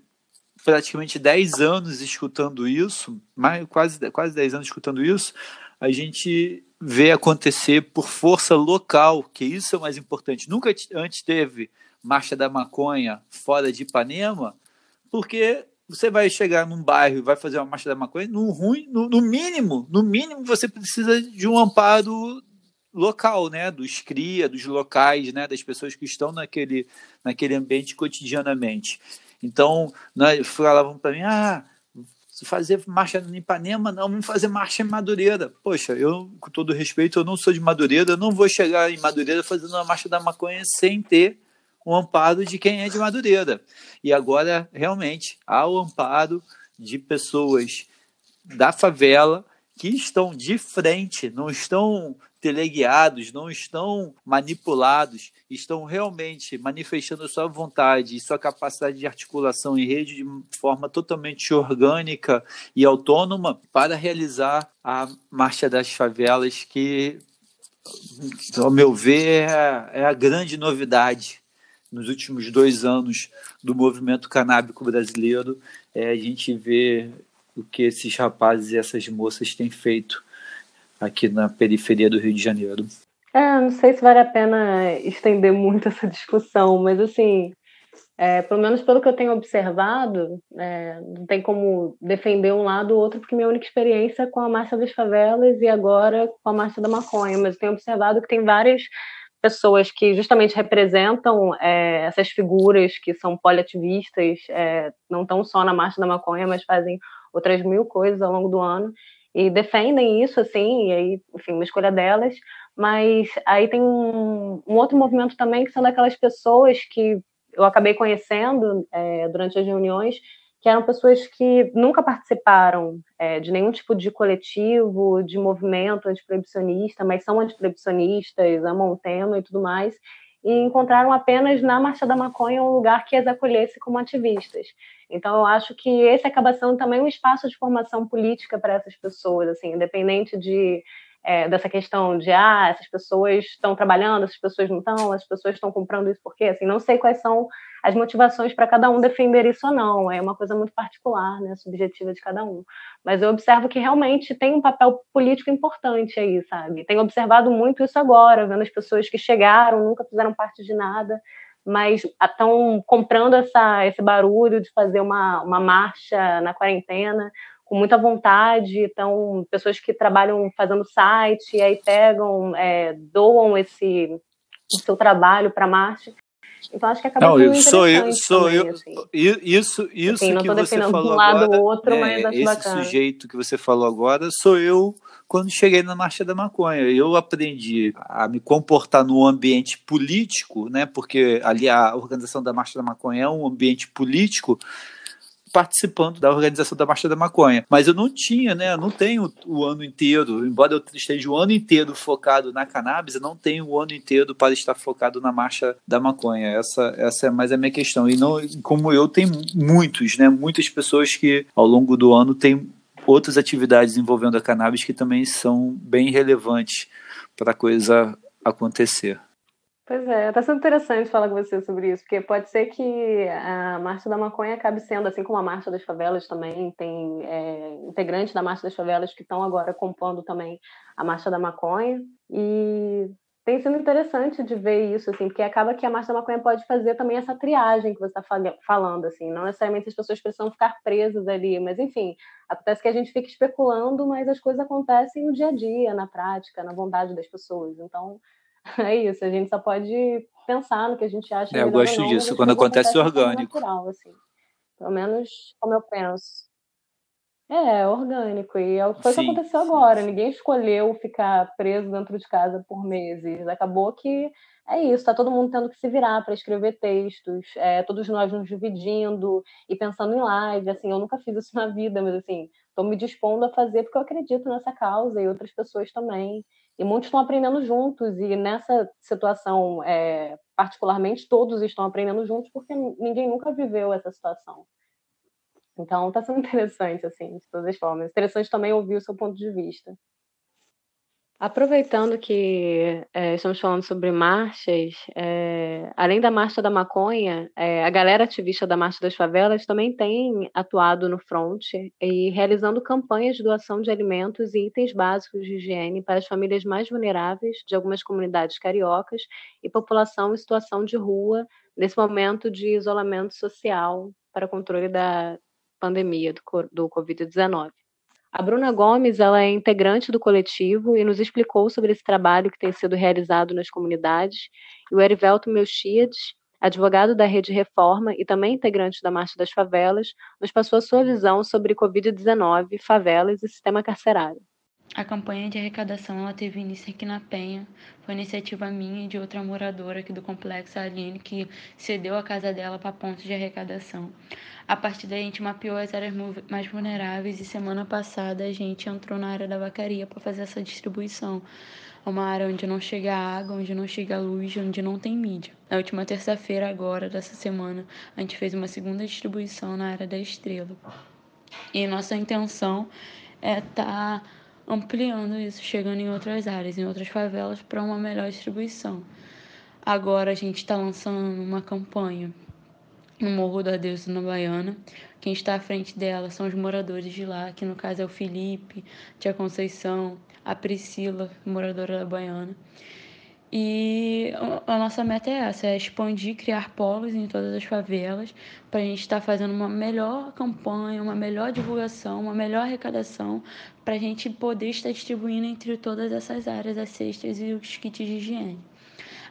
praticamente 10 anos escutando isso, mais, quase, quase 10 anos escutando isso, a gente vê acontecer por força local, que isso é o mais importante. Nunca antes teve marcha da maconha fora de Ipanema, porque você vai chegar num bairro e vai fazer uma marcha da maconha, no ruim, no, no mínimo, no mínimo você precisa de um amparo local, né, dos cria, dos locais, né, das pessoas que estão naquele, naquele ambiente cotidianamente. Então, nós falavam para mim, ah, fazer marcha em Ipanema, não, vamos fazer marcha em Madureira. Poxa, eu, com todo respeito, eu não sou de Madureira, eu não vou chegar em Madureira fazendo uma marcha da maconha sem ter o amparo de quem é de Madureira. E agora, realmente, há o amparo de pessoas da favela que estão de frente, não estão teleguiados, não estão manipulados, estão realmente manifestando sua vontade e sua capacidade de articulação em rede de forma totalmente orgânica e autônoma para realizar a Marcha das Favelas, que, ao meu ver, é, é a grande novidade nos últimos dois anos do movimento canábico brasileiro. É a gente vê o que esses rapazes e essas moças têm feito aqui na periferia do Rio de Janeiro. É, não sei se vale a pena estender muito essa discussão, mas assim, é, pelo menos pelo que eu tenho observado, é, não tem como defender um lado ou outro, porque minha única experiência é com a Marcha das Favelas e agora com a Marcha da Maconha, mas eu tenho observado que tem várias pessoas que justamente representam é, essas figuras que são poliativistas, é, não estão só na Marcha da Maconha, mas fazem outras mil coisas ao longo do ano, e defendem isso, assim, e aí, enfim, uma escolha delas, mas aí tem um, um outro movimento também que são daquelas pessoas que eu acabei conhecendo é, durante as reuniões, que eram pessoas que nunca participaram é, de nenhum tipo de coletivo, de movimento antiproibicionista, mas são antiproibicionistas, amam o tema e tudo mais, e encontraram apenas na Marcha da Maconha um lugar que as acolhesse como ativistas. Então, eu acho que esse acaba sendo também um espaço de formação política para essas pessoas, assim, independente de é, dessa questão de ah, essas pessoas estão trabalhando, essas pessoas não estão, as pessoas estão comprando isso por quê? Assim, não sei quais são as motivações para cada um defender isso ou não, é uma coisa muito particular, né, subjetiva de cada um. Mas eu observo que realmente tem um papel político importante aí, sabe? Tenho observado muito isso agora, vendo as pessoas que chegaram, nunca fizeram parte de nada, mas estão comprando essa, esse barulho de fazer uma, uma marcha na quarentena, com muita vontade, então pessoas que trabalham fazendo site, e aí pegam, é, doam esse o seu trabalho para a marcha. Então acho que acaba não, sendo sou eu, sou também, eu, assim. Isso, isso assim, que você falou um lado agora, ou outro, é, mas acho esse bacana. sujeito que você falou agora sou eu quando cheguei na Marcha da Maconha. Eu aprendi a me comportar no ambiente político, né? Porque ali a organização da Marcha da Maconha é um ambiente político participando da organização da Marcha da Maconha. Mas eu não tinha, né? Eu não tenho o ano inteiro, embora eu esteja o ano inteiro focado na cannabis, eu não tenho o ano inteiro para estar focado na Marcha da Maconha. Essa, essa é mais a minha questão. E não, como eu, tem muitos, né? Muitas pessoas que ao longo do ano têm outras atividades envolvendo a cannabis que também são bem relevantes para a coisa acontecer. Pois é, está sendo interessante falar com você sobre isso, porque pode ser que a Marcha da Maconha acabe sendo, assim como a Marcha das Favelas também, tem é, integrantes da Marcha das Favelas que estão agora compondo também a Marcha da Maconha, e tem sido interessante de ver isso, assim, porque acaba que a Marcha da Maconha pode fazer também essa triagem que você está falando, assim, não necessariamente as pessoas precisam ficar presas ali, mas enfim, acontece que a gente fica especulando, mas as coisas acontecem no dia a dia, na prática, na vontade das pessoas, então é isso, a gente só pode pensar no que a gente acha. É, eu gosto não, disso, quando acontece orgânico. Natural, assim. Pelo menos como eu penso. É, orgânico. E é o que foi sim, que aconteceu sim, agora. Sim. Ninguém escolheu ficar preso dentro de casa por meses. Acabou que é isso, tá todo mundo tendo que se virar para escrever textos, é, todos nós nos dividindo e pensando em live. Assim, eu nunca fiz isso na vida, mas assim, estou me dispondo a fazer porque eu acredito nessa causa e outras pessoas também. E muitos estão aprendendo juntos, e nessa situação, é, particularmente, todos estão aprendendo juntos, porque ninguém nunca viveu essa situação. Então, está sendo interessante, assim, de todas as formas. Interessante também ouvir o seu ponto de vista. Aproveitando que é, estamos falando sobre marchas, é, além da Marcha da Maconha, é, a galera ativista da Marcha das Favelas também tem atuado no front e realizando campanhas de doação de alimentos e itens básicos de higiene para as famílias mais vulneráveis de algumas comunidades cariocas e população em situação de rua nesse momento de isolamento social para controle da pandemia do, do Covid-19. A Bruna Gomes ela é integrante do coletivo e nos explicou sobre esse trabalho que tem sido realizado nas comunidades. E o Erivelto Melchiades, advogado da Rede Reforma e também integrante da Marcha das Favelas, nos passou a sua visão sobre Covid-19, favelas e sistema carcerário. A campanha de arrecadação ela teve início aqui na Penha. Foi iniciativa minha e de outra moradora aqui do complexo, a Aline, que cedeu a casa dela para pontos de arrecadação. A partir daí, a gente mapeou as áreas mais vulneráveis e semana passada a gente entrou na área da vacaria para fazer essa distribuição. Uma área onde não chega água, onde não chega luz, onde não tem mídia. Na última terça-feira, agora, dessa semana, a gente fez uma segunda distribuição na área da Estrela. E nossa intenção é estar. Tá ampliando isso, chegando em outras áreas, em outras favelas, para uma melhor distribuição. Agora a gente está lançando uma campanha no Morro da Deusa, na Baiana. Quem está à frente dela são os moradores de lá, que no caso é o Felipe, Tia Conceição, a Priscila, moradora da Baiana. E a nossa meta é essa, é expandir, criar polos em todas as favelas, para a gente estar tá fazendo uma melhor campanha, uma melhor divulgação, uma melhor arrecadação, para a gente poder estar distribuindo entre todas essas áreas as cestas e os kits de higiene.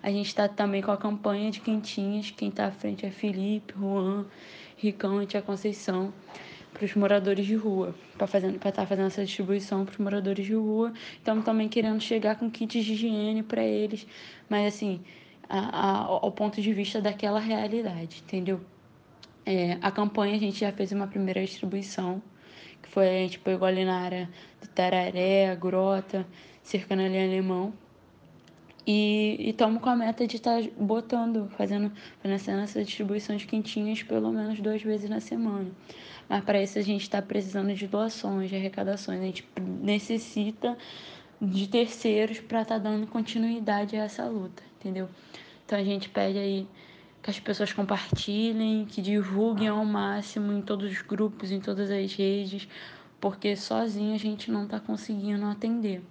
A gente está também com a campanha de quentinhas, quem está à frente é Felipe, Juan, Ricão e Tia Conceição para os moradores de rua, para estar tá fazendo essa distribuição para os moradores de rua. Estamos também querendo chegar com kits de higiene para eles, mas assim, a, a, ao ponto de vista daquela realidade, entendeu? É, a campanha a gente já fez uma primeira distribuição, que foi a gente pegou ali na área de Tararé, Grota, cercando ali Alemão. E estamos com a meta de estar tá botando, fazendo, fazendo essa distribuição de quentinhas pelo menos duas vezes na semana. Mas para isso a gente está precisando de doações, de arrecadações. A gente necessita de terceiros para estar tá dando continuidade a essa luta, entendeu? Então a gente pede aí que as pessoas compartilhem, que divulguem ao máximo em todos os grupos, em todas as redes, porque sozinho a gente não está conseguindo atender.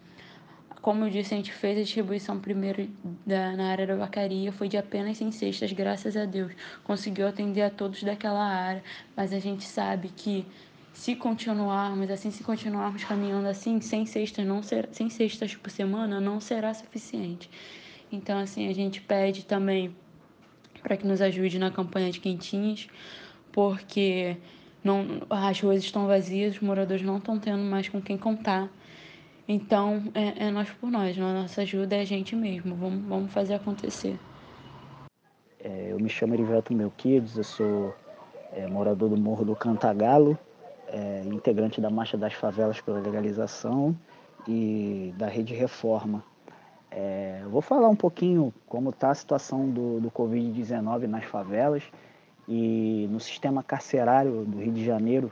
Como eu disse, a gente fez a distribuição primeiro da, na área da vacaria, foi de apenas 100 cestas, graças a Deus. Conseguiu atender a todos daquela área, mas a gente sabe que se continuarmos assim, se continuarmos caminhando assim, sem cestas, não ser, sem cestas por semana, não será suficiente. Então, assim, a gente pede também para que nos ajude na campanha de quentinhas, porque não, as ruas estão vazias, os moradores não estão tendo mais com quem contar. Então, é, é nós por nós, a nossa ajuda é a gente mesmo, vamos, vamos fazer acontecer. É, eu me chamo Erivelto Melquides, eu sou é, morador do Morro do Cantagalo, é, integrante da Marcha das Favelas pela Legalização e da Rede Reforma. É, vou falar um pouquinho como está a situação do, do Covid-19 nas favelas e no sistema carcerário do Rio de Janeiro.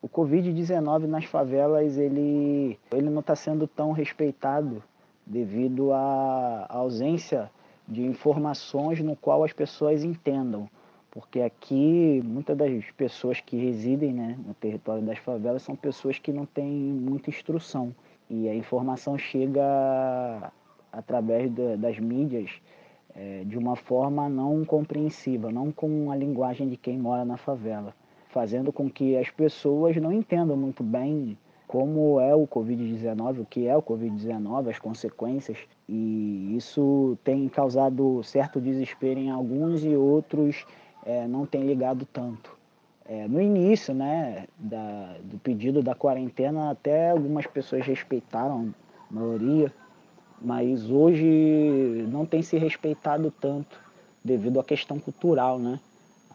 O Covid-19 nas favelas ele, ele não está sendo tão respeitado devido à ausência de informações no qual as pessoas entendam. Porque aqui muitas das pessoas que residem né, no território das favelas são pessoas que não têm muita instrução. E a informação chega através das mídias é, de uma forma não compreensiva, não com a linguagem de quem mora na favela, fazendo com que as pessoas não entendam muito bem como é o Covid-19, o que é o Covid-19, as consequências, e isso tem causado certo desespero em alguns e outros é, não tem ligado tanto. É, no início né, da, do pedido da quarentena, até algumas pessoas respeitaram, a maioria, mas hoje não tem se respeitado tanto devido à questão cultural, né?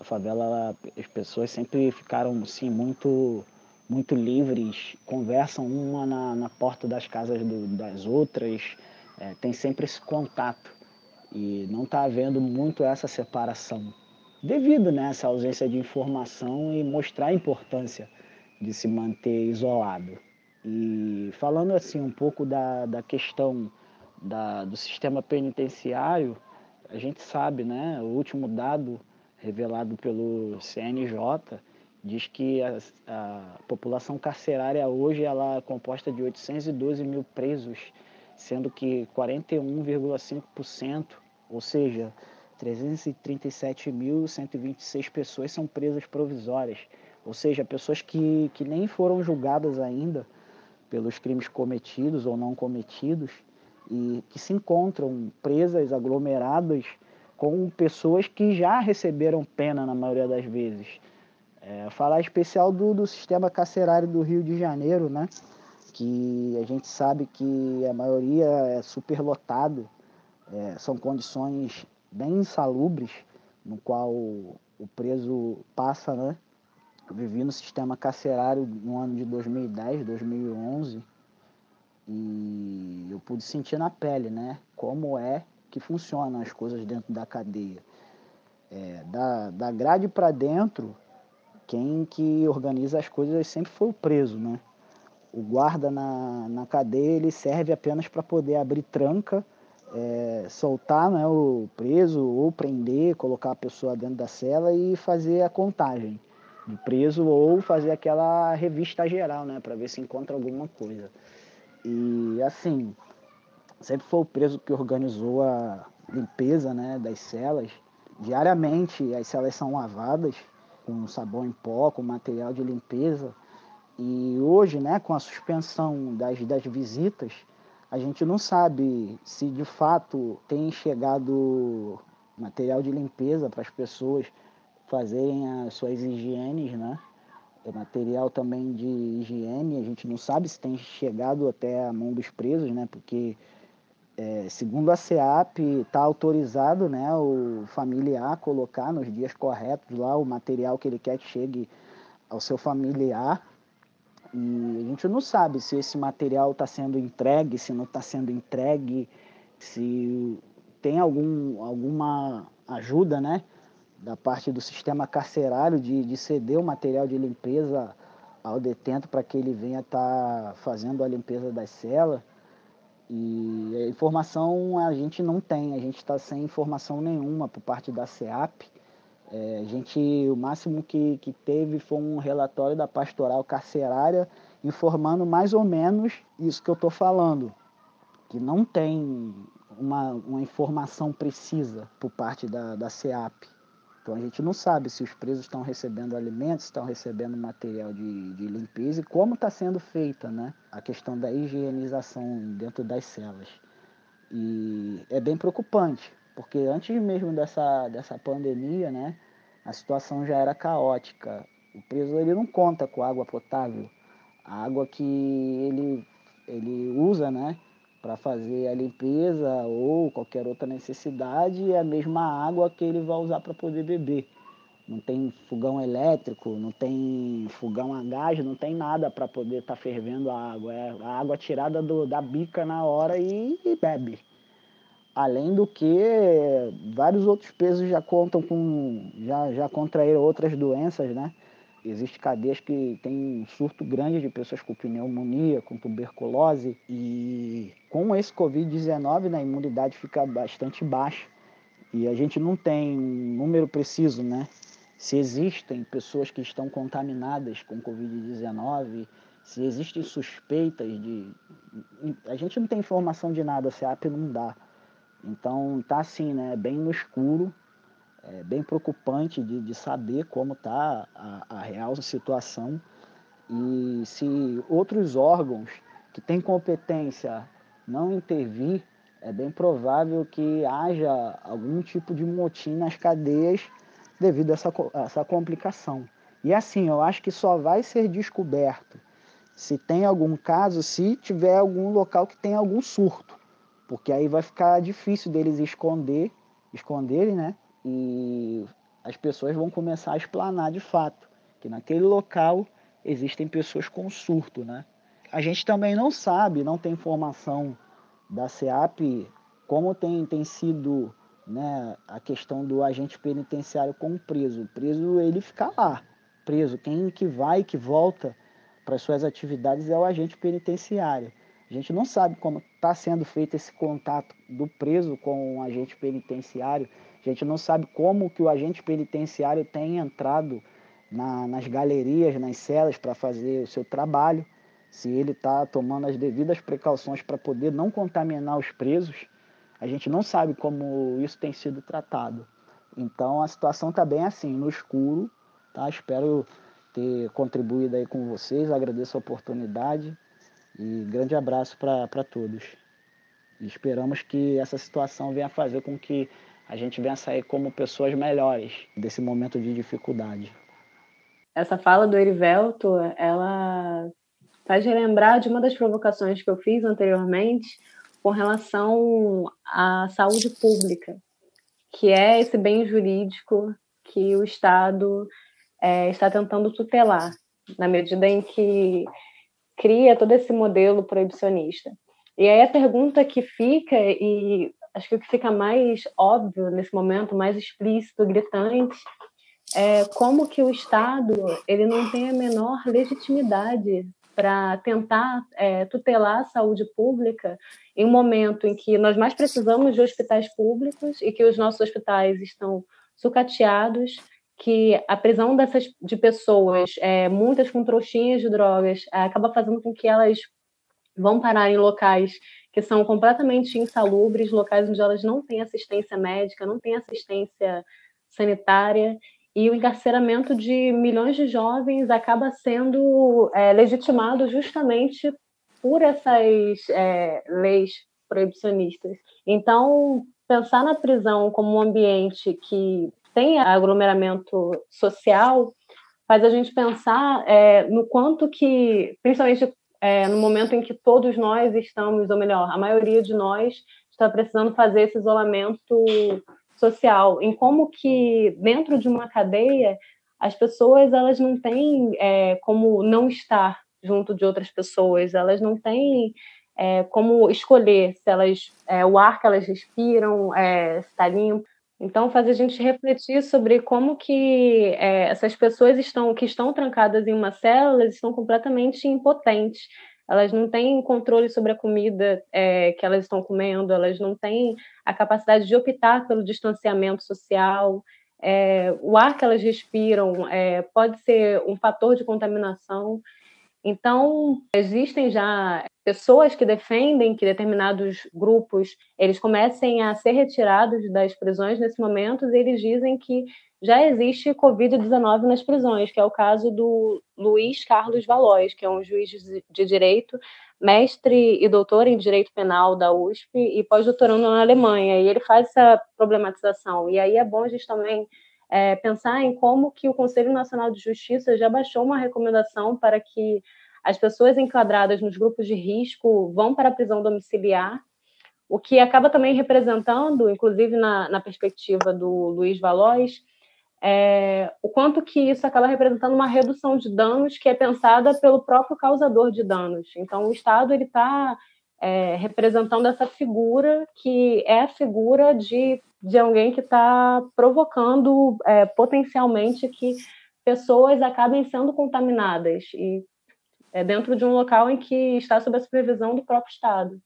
A favela, as pessoas sempre ficaram assim muito muito livres, conversam uma na, na porta das casas do, das outras, é, tem sempre esse contato e não está havendo muito essa separação devido né, ausência de informação e mostrar a importância de se manter isolado. E falando assim um pouco da, da questão da, do sistema penitenciário, a gente sabe, né, o último dado revelado pelo CNJ diz que a, a população carcerária hoje ela é composta de 812 mil presos, sendo que 41,5%, ou seja, 337.126 pessoas são presas provisórias, ou seja, pessoas que, que nem foram julgadas ainda pelos crimes cometidos ou não cometidos e que se encontram presas, aglomeradas com pessoas que já receberam pena na maioria das vezes. É, falar especial do, do sistema carcerário do Rio de Janeiro, né? que a gente sabe que a maioria é superlotado, é, são condições bem insalubres, no qual o preso passa, né? Eu vivi no sistema carcerário no ano de 2010, 2011, e eu pude sentir na pele, né? Como é que funcionam as coisas dentro da cadeia. É, da, da grade para dentro, quem que organiza as coisas sempre foi o preso, né? O guarda na, na cadeia, ele serve apenas para poder abrir tranca é, soltar né, o preso ou prender, colocar a pessoa dentro da cela e fazer a contagem do preso ou fazer aquela revista geral, né, para ver se encontra alguma coisa. E assim, sempre foi o preso que organizou a limpeza, né, das celas. Diariamente as celas são lavadas com sabão em pó, com material de limpeza. E hoje, né, com a suspensão das, das visitas, a gente não sabe se de fato tem chegado material de limpeza para as pessoas fazerem as suas higienes, né? É material também de higiene, a gente não sabe se tem chegado até a mão dos presos, né? Porque é, segundo a SEAP, está autorizado né, o familiar colocar nos dias corretos lá o material que ele quer que chegue ao seu familiar e a gente não sabe se esse material está sendo entregue, se não está sendo entregue, se tem algum, alguma ajuda né, da parte do sistema carcerário de, de ceder o material de limpeza ao detento para que ele venha estar tá fazendo a limpeza das celas. E a informação a gente não tem, a gente está sem informação nenhuma por parte da SEAP é, a gente, o máximo que, que teve foi um relatório da pastoral carcerária informando mais ou menos isso que eu estou falando, que não tem uma, uma informação precisa por parte da, da SEAP. Então a gente não sabe se os presos estão recebendo alimentos, estão recebendo material de, de limpeza e como está sendo feita né, a questão da higienização dentro das celas. E é bem preocupante, porque antes mesmo dessa, dessa pandemia, né, a situação já era caótica. O preso ele não conta com água potável. A água que ele, ele usa, né, para fazer a limpeza ou qualquer outra necessidade é a mesma água que ele vai usar para poder beber. Não tem fogão elétrico, não tem fogão a gás, não tem nada para poder estar tá fervendo a água. É a água tirada do, da bica na hora e, e bebe. Além do que vários outros pesos já contam com. já, já contraíram outras doenças, né? Existem cadeias que têm um surto grande de pessoas com pneumonia, com tuberculose, e com esse Covid-19 né, a imunidade fica bastante baixa. E a gente não tem um número preciso, né? Se existem pessoas que estão contaminadas com Covid-19, se existem suspeitas de. A gente não tem informação de nada, a SEAP não dá. Então tá assim, né? Bem no escuro é bem preocupante de, de saber como está a, a real situação e se outros órgãos que têm competência não intervir, é bem provável que haja algum tipo de motim nas cadeias devido a essa, a essa complicação. E assim, eu acho que só vai ser descoberto se tem algum caso, se tiver algum local que tem algum surto, porque aí vai ficar difícil deles esconder, esconderem, né? E as pessoas vão começar a explanar de fato que naquele local existem pessoas com surto, né? A gente também não sabe, não tem informação da SEAP como tem, tem sido né, a questão do agente penitenciário com o preso. O preso ele fica lá, preso. Quem que vai que volta para suas atividades é o agente penitenciário. A gente não sabe como está sendo feito esse contato do preso com o agente penitenciário a gente não sabe como que o agente penitenciário tem entrado na, nas galerias, nas celas para fazer o seu trabalho, se ele está tomando as devidas precauções para poder não contaminar os presos. A gente não sabe como isso tem sido tratado. Então a situação está bem assim, no escuro. Tá? Espero ter contribuído aí com vocês, agradeço a oportunidade e grande abraço para todos. E esperamos que essa situação venha fazer com que a gente venha sair como pessoas melhores desse momento de dificuldade. Essa fala do Erivelto, ela faz relembrar de uma das provocações que eu fiz anteriormente com relação à saúde pública, que é esse bem jurídico que o Estado é, está tentando tutelar, na medida em que cria todo esse modelo proibicionista. E aí a pergunta que fica, e acho que o que fica mais óbvio nesse momento, mais explícito, gritante, é como que o Estado ele não tem a menor legitimidade para tentar é, tutelar a saúde pública em um momento em que nós mais precisamos de hospitais públicos e que os nossos hospitais estão sucateados, que a prisão dessas de pessoas, é, muitas com trouxinhas de drogas, é, acaba fazendo com que elas vão parar em locais que são completamente insalubres, locais onde elas não têm assistência médica, não têm assistência sanitária, e o encarceramento de milhões de jovens acaba sendo é, legitimado justamente por essas é, leis proibicionistas. Então, pensar na prisão como um ambiente que tem aglomeramento social faz a gente pensar é, no quanto que, principalmente é, no momento em que todos nós estamos, ou melhor, a maioria de nós está precisando fazer esse isolamento social, em como que dentro de uma cadeia as pessoas elas não têm é, como não estar junto de outras pessoas, elas não têm é, como escolher se elas é, o ar que elas respiram é, está limpo, então, faz a gente refletir sobre como que é, essas pessoas estão que estão trancadas em uma célula elas estão completamente impotentes. Elas não têm controle sobre a comida é, que elas estão comendo, elas não têm a capacidade de optar pelo distanciamento social. É, o ar que elas respiram é, pode ser um fator de contaminação. Então, existem já pessoas que defendem que determinados grupos eles comecem a ser retirados das prisões nesse momento, e eles dizem que já existe Covid-19 nas prisões, que é o caso do Luiz Carlos Valois, que é um juiz de direito, mestre e doutor em direito penal da USP e pós-doutorando na Alemanha. E ele faz essa problematização. E aí é bom a gente também é, pensar em como que o Conselho Nacional de Justiça já baixou uma recomendação para que as pessoas enquadradas nos grupos de risco vão para a prisão domiciliar, o que acaba também representando, inclusive na, na perspectiva do Luiz Valois, é, o quanto que isso acaba representando uma redução de danos que é pensada pelo próprio causador de danos. Então, o Estado ele está é, representando essa figura que é a figura de, de alguém que está provocando é, potencialmente que pessoas acabem sendo contaminadas e é, dentro de um local em que está sob a supervisão do próprio Estado.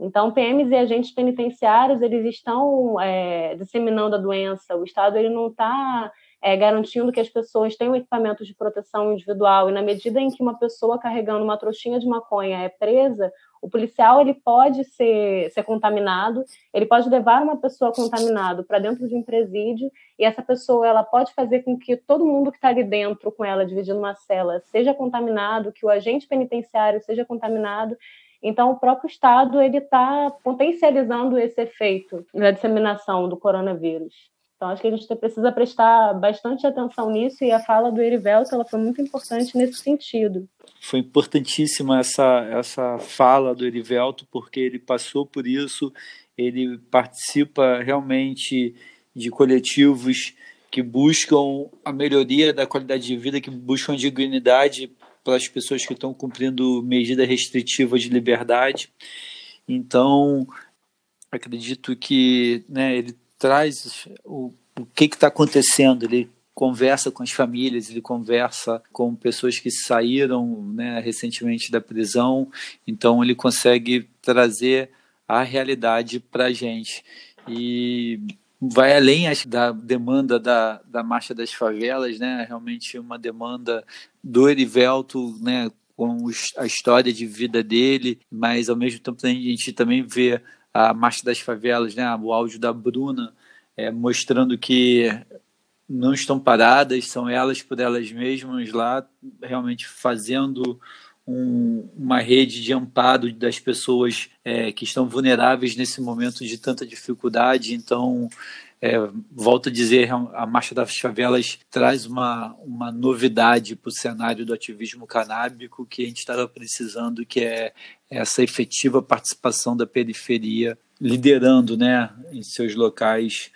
Então, PMs e agentes penitenciários, eles estão é, disseminando a doença. O Estado ele não está é, garantindo que as pessoas tenham equipamentos de proteção individual. E na medida em que uma pessoa carregando uma trouxinha de maconha é presa, o policial ele pode ser, ser contaminado, ele pode levar uma pessoa contaminada para dentro de um presídio e essa pessoa ela pode fazer com que todo mundo que está ali dentro com ela, dividindo uma cela, seja contaminado, que o agente penitenciário seja contaminado então, o próprio Estado ele está potencializando esse efeito da disseminação do coronavírus. Então, acho que a gente precisa prestar bastante atenção nisso e a fala do Erivelto ela foi muito importante nesse sentido. Foi importantíssima essa, essa fala do Erivelto, porque ele passou por isso, ele participa realmente de coletivos que buscam a melhoria da qualidade de vida, que buscam dignidade para as pessoas que estão cumprindo medida restritiva de liberdade. Então, acredito que né, ele traz o, o que está acontecendo, ele conversa com as famílias, ele conversa com pessoas que saíram né, recentemente da prisão, então ele consegue trazer a realidade para a gente. E vai além da demanda da, da Marcha das Favelas, né? realmente uma demanda do Erivelto, né? com a história de vida dele, mas ao mesmo tempo a gente também vê a Marcha das Favelas, né? o áudio da Bruna, é, mostrando que não estão paradas, são elas por elas mesmas lá, realmente fazendo um, uma rede de amparo das pessoas é, que estão vulneráveis nesse momento de tanta dificuldade. Então, é, volto a dizer, a Marcha das Favelas traz uma, uma novidade para o cenário do ativismo canábico que a gente estava precisando, que é essa efetiva participação da periferia, liderando né, em seus locais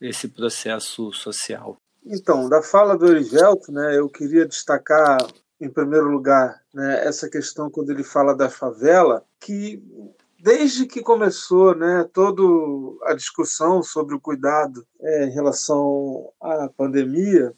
esse processo social. Então, da fala do Erivelto, né, eu queria destacar em primeiro lugar, né, essa questão quando ele fala da favela, que desde que começou né, toda a discussão sobre o cuidado é, em relação à pandemia,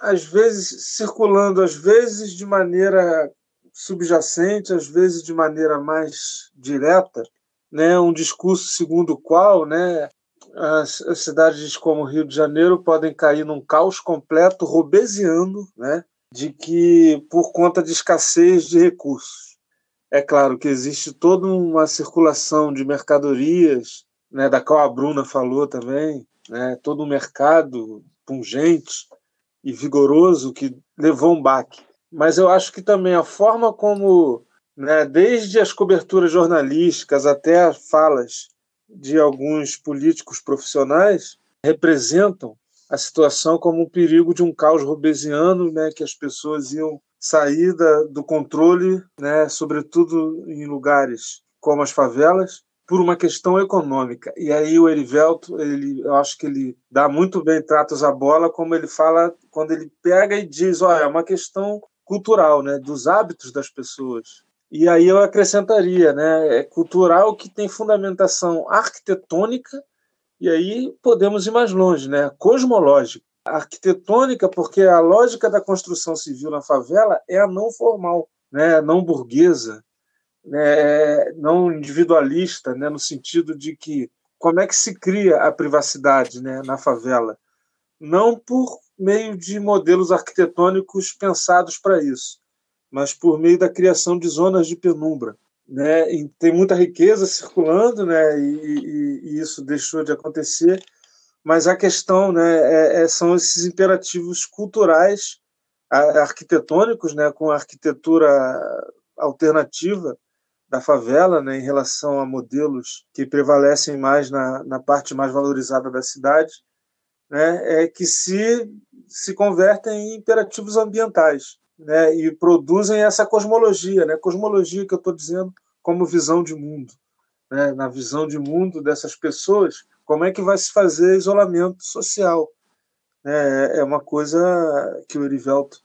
às vezes circulando, às vezes de maneira subjacente, às vezes de maneira mais direta, né, um discurso segundo o qual né, as, as cidades como Rio de Janeiro podem cair num caos completo robesiano, né, de que, por conta de escassez de recursos, é claro que existe toda uma circulação de mercadorias, né, da qual a Bruna falou também, né, todo um mercado pungente e vigoroso que levou um baque. Mas eu acho que também a forma como, né, desde as coberturas jornalísticas até as falas de alguns políticos profissionais, representam a situação como um perigo de um caos robesiano, né, que as pessoas iam sair da, do controle, né, sobretudo em lugares como as favelas, por uma questão econômica. E aí o Erivelto, ele, eu acho que ele dá muito bem tratos à bola, como ele fala quando ele pega e diz, olha, é uma questão cultural, né, dos hábitos das pessoas. E aí eu acrescentaria, né, é cultural que tem fundamentação arquitetônica e aí podemos ir mais longe, né? Cosmológica. Arquitetônica, porque a lógica da construção civil na favela é a não formal, né? não burguesa, né? não individualista, né? no sentido de que como é que se cria a privacidade né? na favela? Não por meio de modelos arquitetônicos pensados para isso, mas por meio da criação de zonas de penumbra, né? E tem muita riqueza circulando, né? E, e, e, isso deixou de acontecer. Mas a questão, né, é, é, são esses imperativos culturais, arquitetônicos, né, com a arquitetura alternativa da favela, né, em relação a modelos que prevalecem mais na, na parte mais valorizada da cidade, né, é que se se convertem em imperativos ambientais né, e produzem essa cosmologia, né, cosmologia que eu estou dizendo como visão de mundo. Né, na visão de mundo dessas pessoas, como é que vai se fazer isolamento social? É, é uma coisa que o Erivelto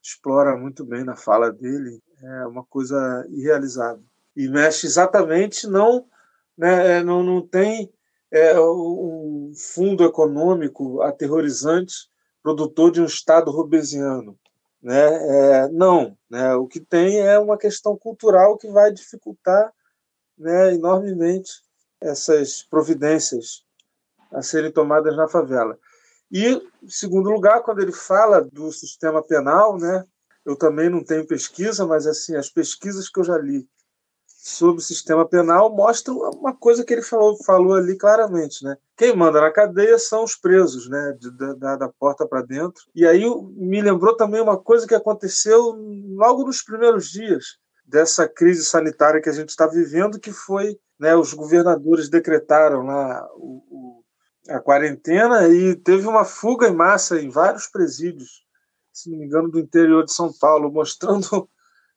explora muito bem na fala dele, é uma coisa irrealizável. E mexe exatamente, não, né, é, não, não tem é, um fundo econômico aterrorizante produtor de um Estado robesiano. Né? É, não, né? o que tem é uma questão cultural que vai dificultar né, enormemente essas providências a serem tomadas na favela. E, em segundo lugar, quando ele fala do sistema penal, né, eu também não tenho pesquisa, mas assim as pesquisas que eu já li sobre o sistema penal mostram uma coisa que ele falou, falou ali claramente, né? Quem manda na cadeia são os presos, né? Da, da porta para dentro. E aí me lembrou também uma coisa que aconteceu logo nos primeiros dias dessa crise sanitária que a gente está vivendo, que foi, né? Os governadores decretaram lá o, o, a quarentena e teve uma fuga em massa em vários presídios, se não me engano, do interior de São Paulo, mostrando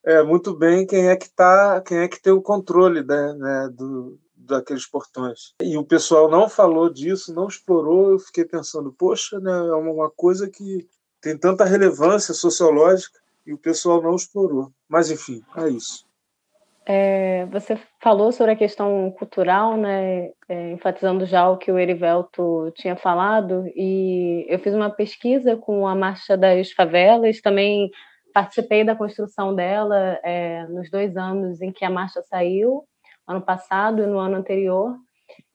é, muito bem quem é que tá, quem é que tem o controle né, né, do, daqueles portões. E o pessoal não falou disso, não explorou. Eu fiquei pensando, poxa, né, é uma coisa que tem tanta relevância sociológica e o pessoal não explorou. Mas enfim, é isso. É, você falou sobre a questão cultural, né, é, enfatizando já o que o Erivelto tinha falado, e eu fiz uma pesquisa com a Marcha das Favelas, também participei da construção dela é, nos dois anos em que a marcha saiu, ano passado e no ano anterior.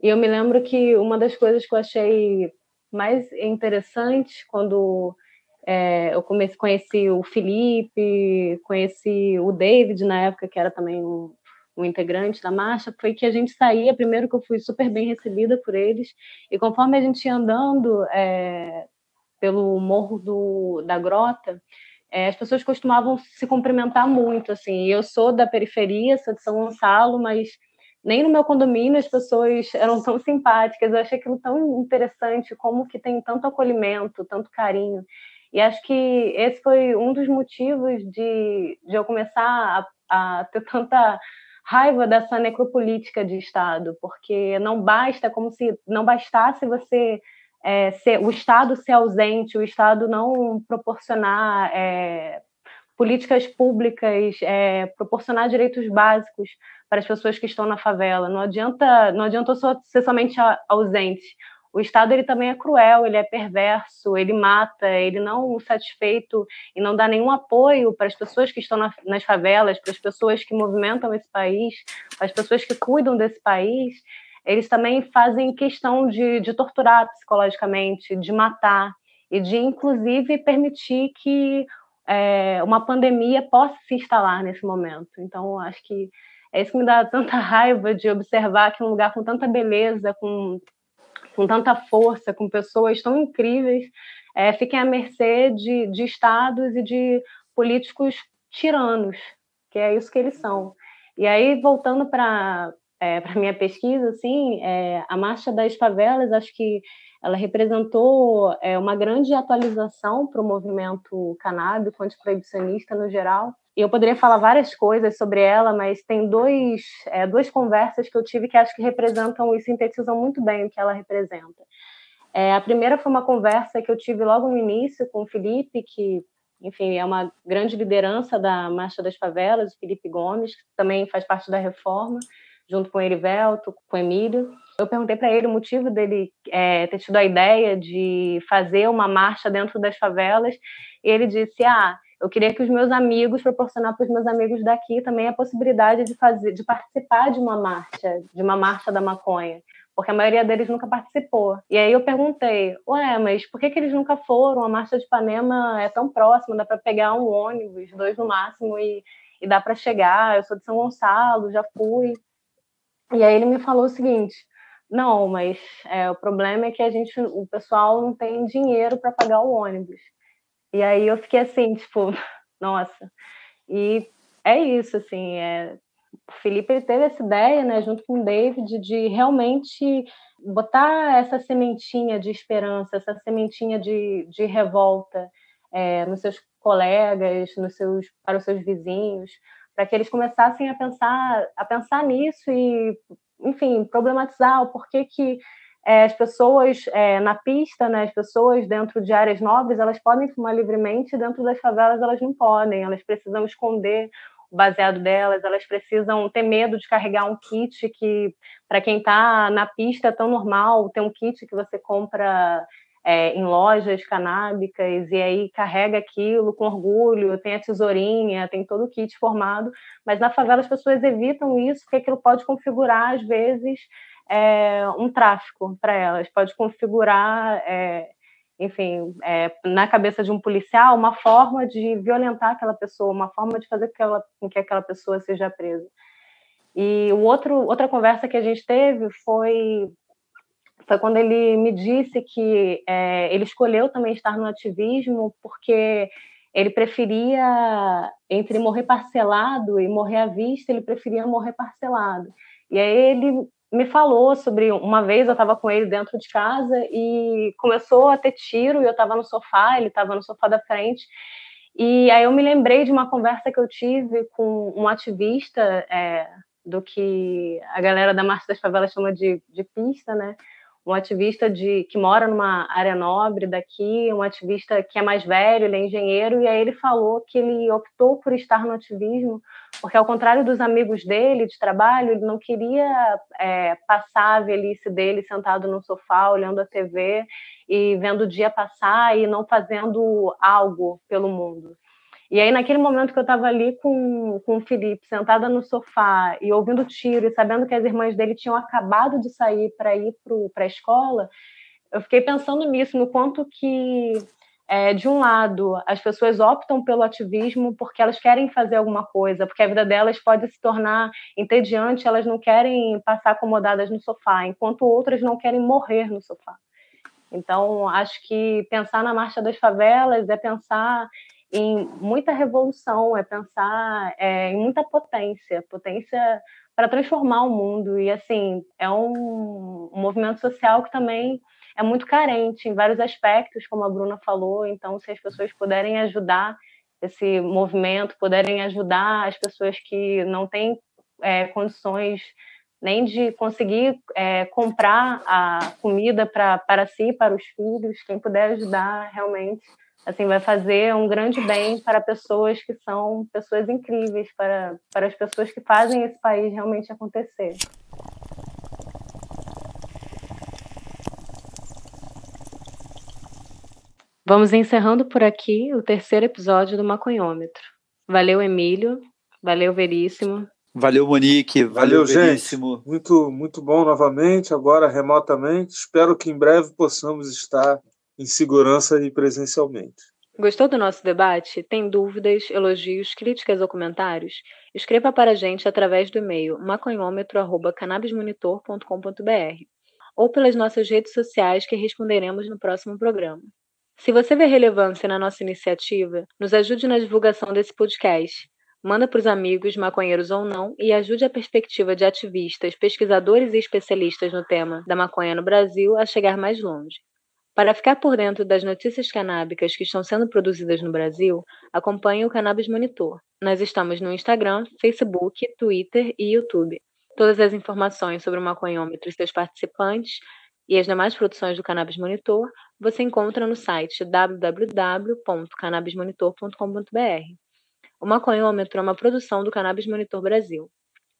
E eu me lembro que uma das coisas que eu achei mais interessante quando é, eu comecei, conheci o Felipe, conheci o David na época, que era também um, um integrante da marcha, foi que a gente saía, primeiro que eu fui super bem recebida por eles, e conforme a gente ia andando é, pelo morro do, da Grota, é, as pessoas costumavam se cumprimentar muito, assim. Eu sou da periferia, sou de São Gonçalo, mas nem no meu condomínio as pessoas eram tão simpáticas. Eu achei aquilo tão interessante, como que tem tanto acolhimento, tanto carinho. E acho que esse foi um dos motivos de, de eu começar a, a ter tanta raiva dessa necropolítica de Estado, porque não basta, como se não bastasse você é, ser, o Estado ser ausente, o Estado não proporcionar é, políticas públicas, é, proporcionar direitos básicos para as pessoas que estão na favela. Não adianta, não adianta ser somente ausente. O Estado ele também é cruel, ele é perverso, ele mata, ele não satisfeito e não dá nenhum apoio para as pessoas que estão na, nas favelas, para as pessoas que movimentam esse país, para as pessoas que cuidam desse país eles também fazem questão de, de torturar psicologicamente, de matar e de, inclusive, permitir que é, uma pandemia possa se instalar nesse momento. Então, acho que é isso que me dá tanta raiva de observar que um lugar com tanta beleza, com, com tanta força, com pessoas tão incríveis, é, fiquem à mercê de, de estados e de políticos tiranos, que é isso que eles são. E aí, voltando para é, para minha pesquisa, assim, é, a Marcha das Favelas, acho que ela representou é, uma grande atualização para o movimento canábico antiproibicionista no geral. Eu poderia falar várias coisas sobre ela, mas tem dois, é, duas conversas que eu tive que acho que representam e sintetizam muito bem o que ela representa. É, a primeira foi uma conversa que eu tive logo no início com o Felipe, que enfim, é uma grande liderança da Marcha das Favelas, o Felipe Gomes, que também faz parte da reforma junto com o Erivelto, com o Emílio. Eu perguntei para ele o motivo dele é, ter tido a ideia de fazer uma marcha dentro das favelas, e ele disse: Ah, eu queria que os meus amigos proporcionar para os meus amigos daqui também a possibilidade de fazer, de participar de uma marcha, de uma marcha da maconha, porque a maioria deles nunca participou. E aí eu perguntei, ué, mas por que, que eles nunca foram? A marcha de Ipanema é tão próxima, dá para pegar um ônibus, dois no máximo, e, e dá para chegar, eu sou de São Gonçalo, já fui. E aí ele me falou o seguinte: não, mas é, o problema é que a gente, o pessoal não tem dinheiro para pagar o ônibus. E aí eu fiquei assim, tipo, nossa. E é isso, assim, é, o Felipe ele teve essa ideia, né, junto com o David, de realmente botar essa sementinha de esperança, essa sementinha de, de revolta é, nos seus colegas, nos seus, para os seus vizinhos, para que eles começassem a pensar, a pensar nisso e, enfim, problematizar o porquê que é, as pessoas é, na pista, né, as pessoas dentro de áreas nobres, elas podem fumar livremente, dentro das favelas elas não podem, elas precisam esconder o baseado delas, elas precisam ter medo de carregar um kit que, para quem está na pista, é tão normal, tem um kit que você compra é, em lojas canábicas e aí carrega aquilo com orgulho, tem a tesourinha, tem todo o kit formado, mas na favela as pessoas evitam isso porque aquilo pode configurar, às vezes, é, um tráfico para elas, pode configurar é, enfim, é, na cabeça de um policial, uma forma de violentar aquela pessoa, uma forma de fazer com que, ela, com que aquela pessoa seja presa. E o outro, outra conversa que a gente teve foi, foi quando ele me disse que é, ele escolheu também estar no ativismo porque ele preferia, entre morrer parcelado e morrer à vista, ele preferia morrer parcelado. E aí ele me falou sobre uma vez eu estava com ele dentro de casa e começou a ter tiro e eu estava no sofá, ele estava no sofá da frente. E aí eu me lembrei de uma conversa que eu tive com um ativista é, do que a galera da Marcha das Favelas chama de, de pista, né? Um ativista de que mora numa área nobre daqui, um ativista que é mais velho, ele é engenheiro, e aí ele falou que ele optou por estar no ativismo, porque ao contrário dos amigos dele de trabalho, ele não queria é, passar a velhice dele sentado no sofá, olhando a TV e vendo o dia passar e não fazendo algo pelo mundo. E aí, naquele momento que eu estava ali com, com o Felipe, sentada no sofá e ouvindo tiro e sabendo que as irmãs dele tinham acabado de sair para ir para a escola, eu fiquei pensando nisso, no quanto que, é, de um lado, as pessoas optam pelo ativismo porque elas querem fazer alguma coisa, porque a vida delas pode se tornar entediante, elas não querem passar acomodadas no sofá, enquanto outras não querem morrer no sofá. Então, acho que pensar na Marcha das Favelas é pensar em muita revolução, é pensar é, em muita potência, potência para transformar o mundo. E, assim, é um, um, movimento social que também é muito carente em vários aspectos, como a Bruna falou. Então, se as pessoas puderem ajudar esse movimento, puderem ajudar as pessoas que não têm é, condições nem de conseguir é, comprar a comida para si, para os filhos, quem puder ajudar realmente assim vai fazer um grande bem para pessoas que são pessoas incríveis, para, para as pessoas que fazem esse país realmente acontecer. Vamos encerrando por aqui o terceiro episódio do Maconhômetro. Valeu, Emílio. Valeu, Veríssimo. Valeu, Monique. Valeu, Valeu Veríssimo. Gente. Muito, muito bom novamente, agora remotamente. Espero que em breve possamos estar em segurança e presencialmente. Gostou do nosso debate? Tem dúvidas, elogios, críticas ou comentários? Escreva para a gente através do e-mail maconhômetro.cannabismonitor.com.br ou pelas nossas redes sociais que responderemos no próximo programa. Se você vê relevância na nossa iniciativa, nos ajude na divulgação desse podcast. Manda para os amigos, maconheiros ou não, e ajude a perspectiva de ativistas, pesquisadores e especialistas no tema da maconha no Brasil a chegar mais longe. Para ficar por dentro das notícias canábicas que estão sendo produzidas no Brasil, acompanhe o Cannabis Monitor. Nós estamos no Instagram, Facebook, Twitter e YouTube. Todas as informações sobre o maconhômetro e seus participantes e as demais produções do Cannabis Monitor você encontra no site www.cannabismonitor.com.br. O maconhômetro é uma produção do Cannabis Monitor Brasil.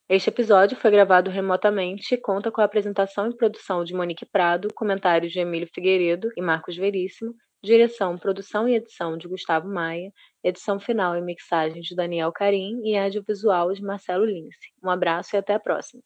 Este episódio foi gravado remotamente e conta com a apresentação e produção de Monique Prado, comentários de Emílio Figueiredo e Marcos Veríssimo, direção, produção e edição de Gustavo Maia, edição final e mixagem de Daniel Carim e audiovisual de Marcelo Lince. Um abraço e até a próxima.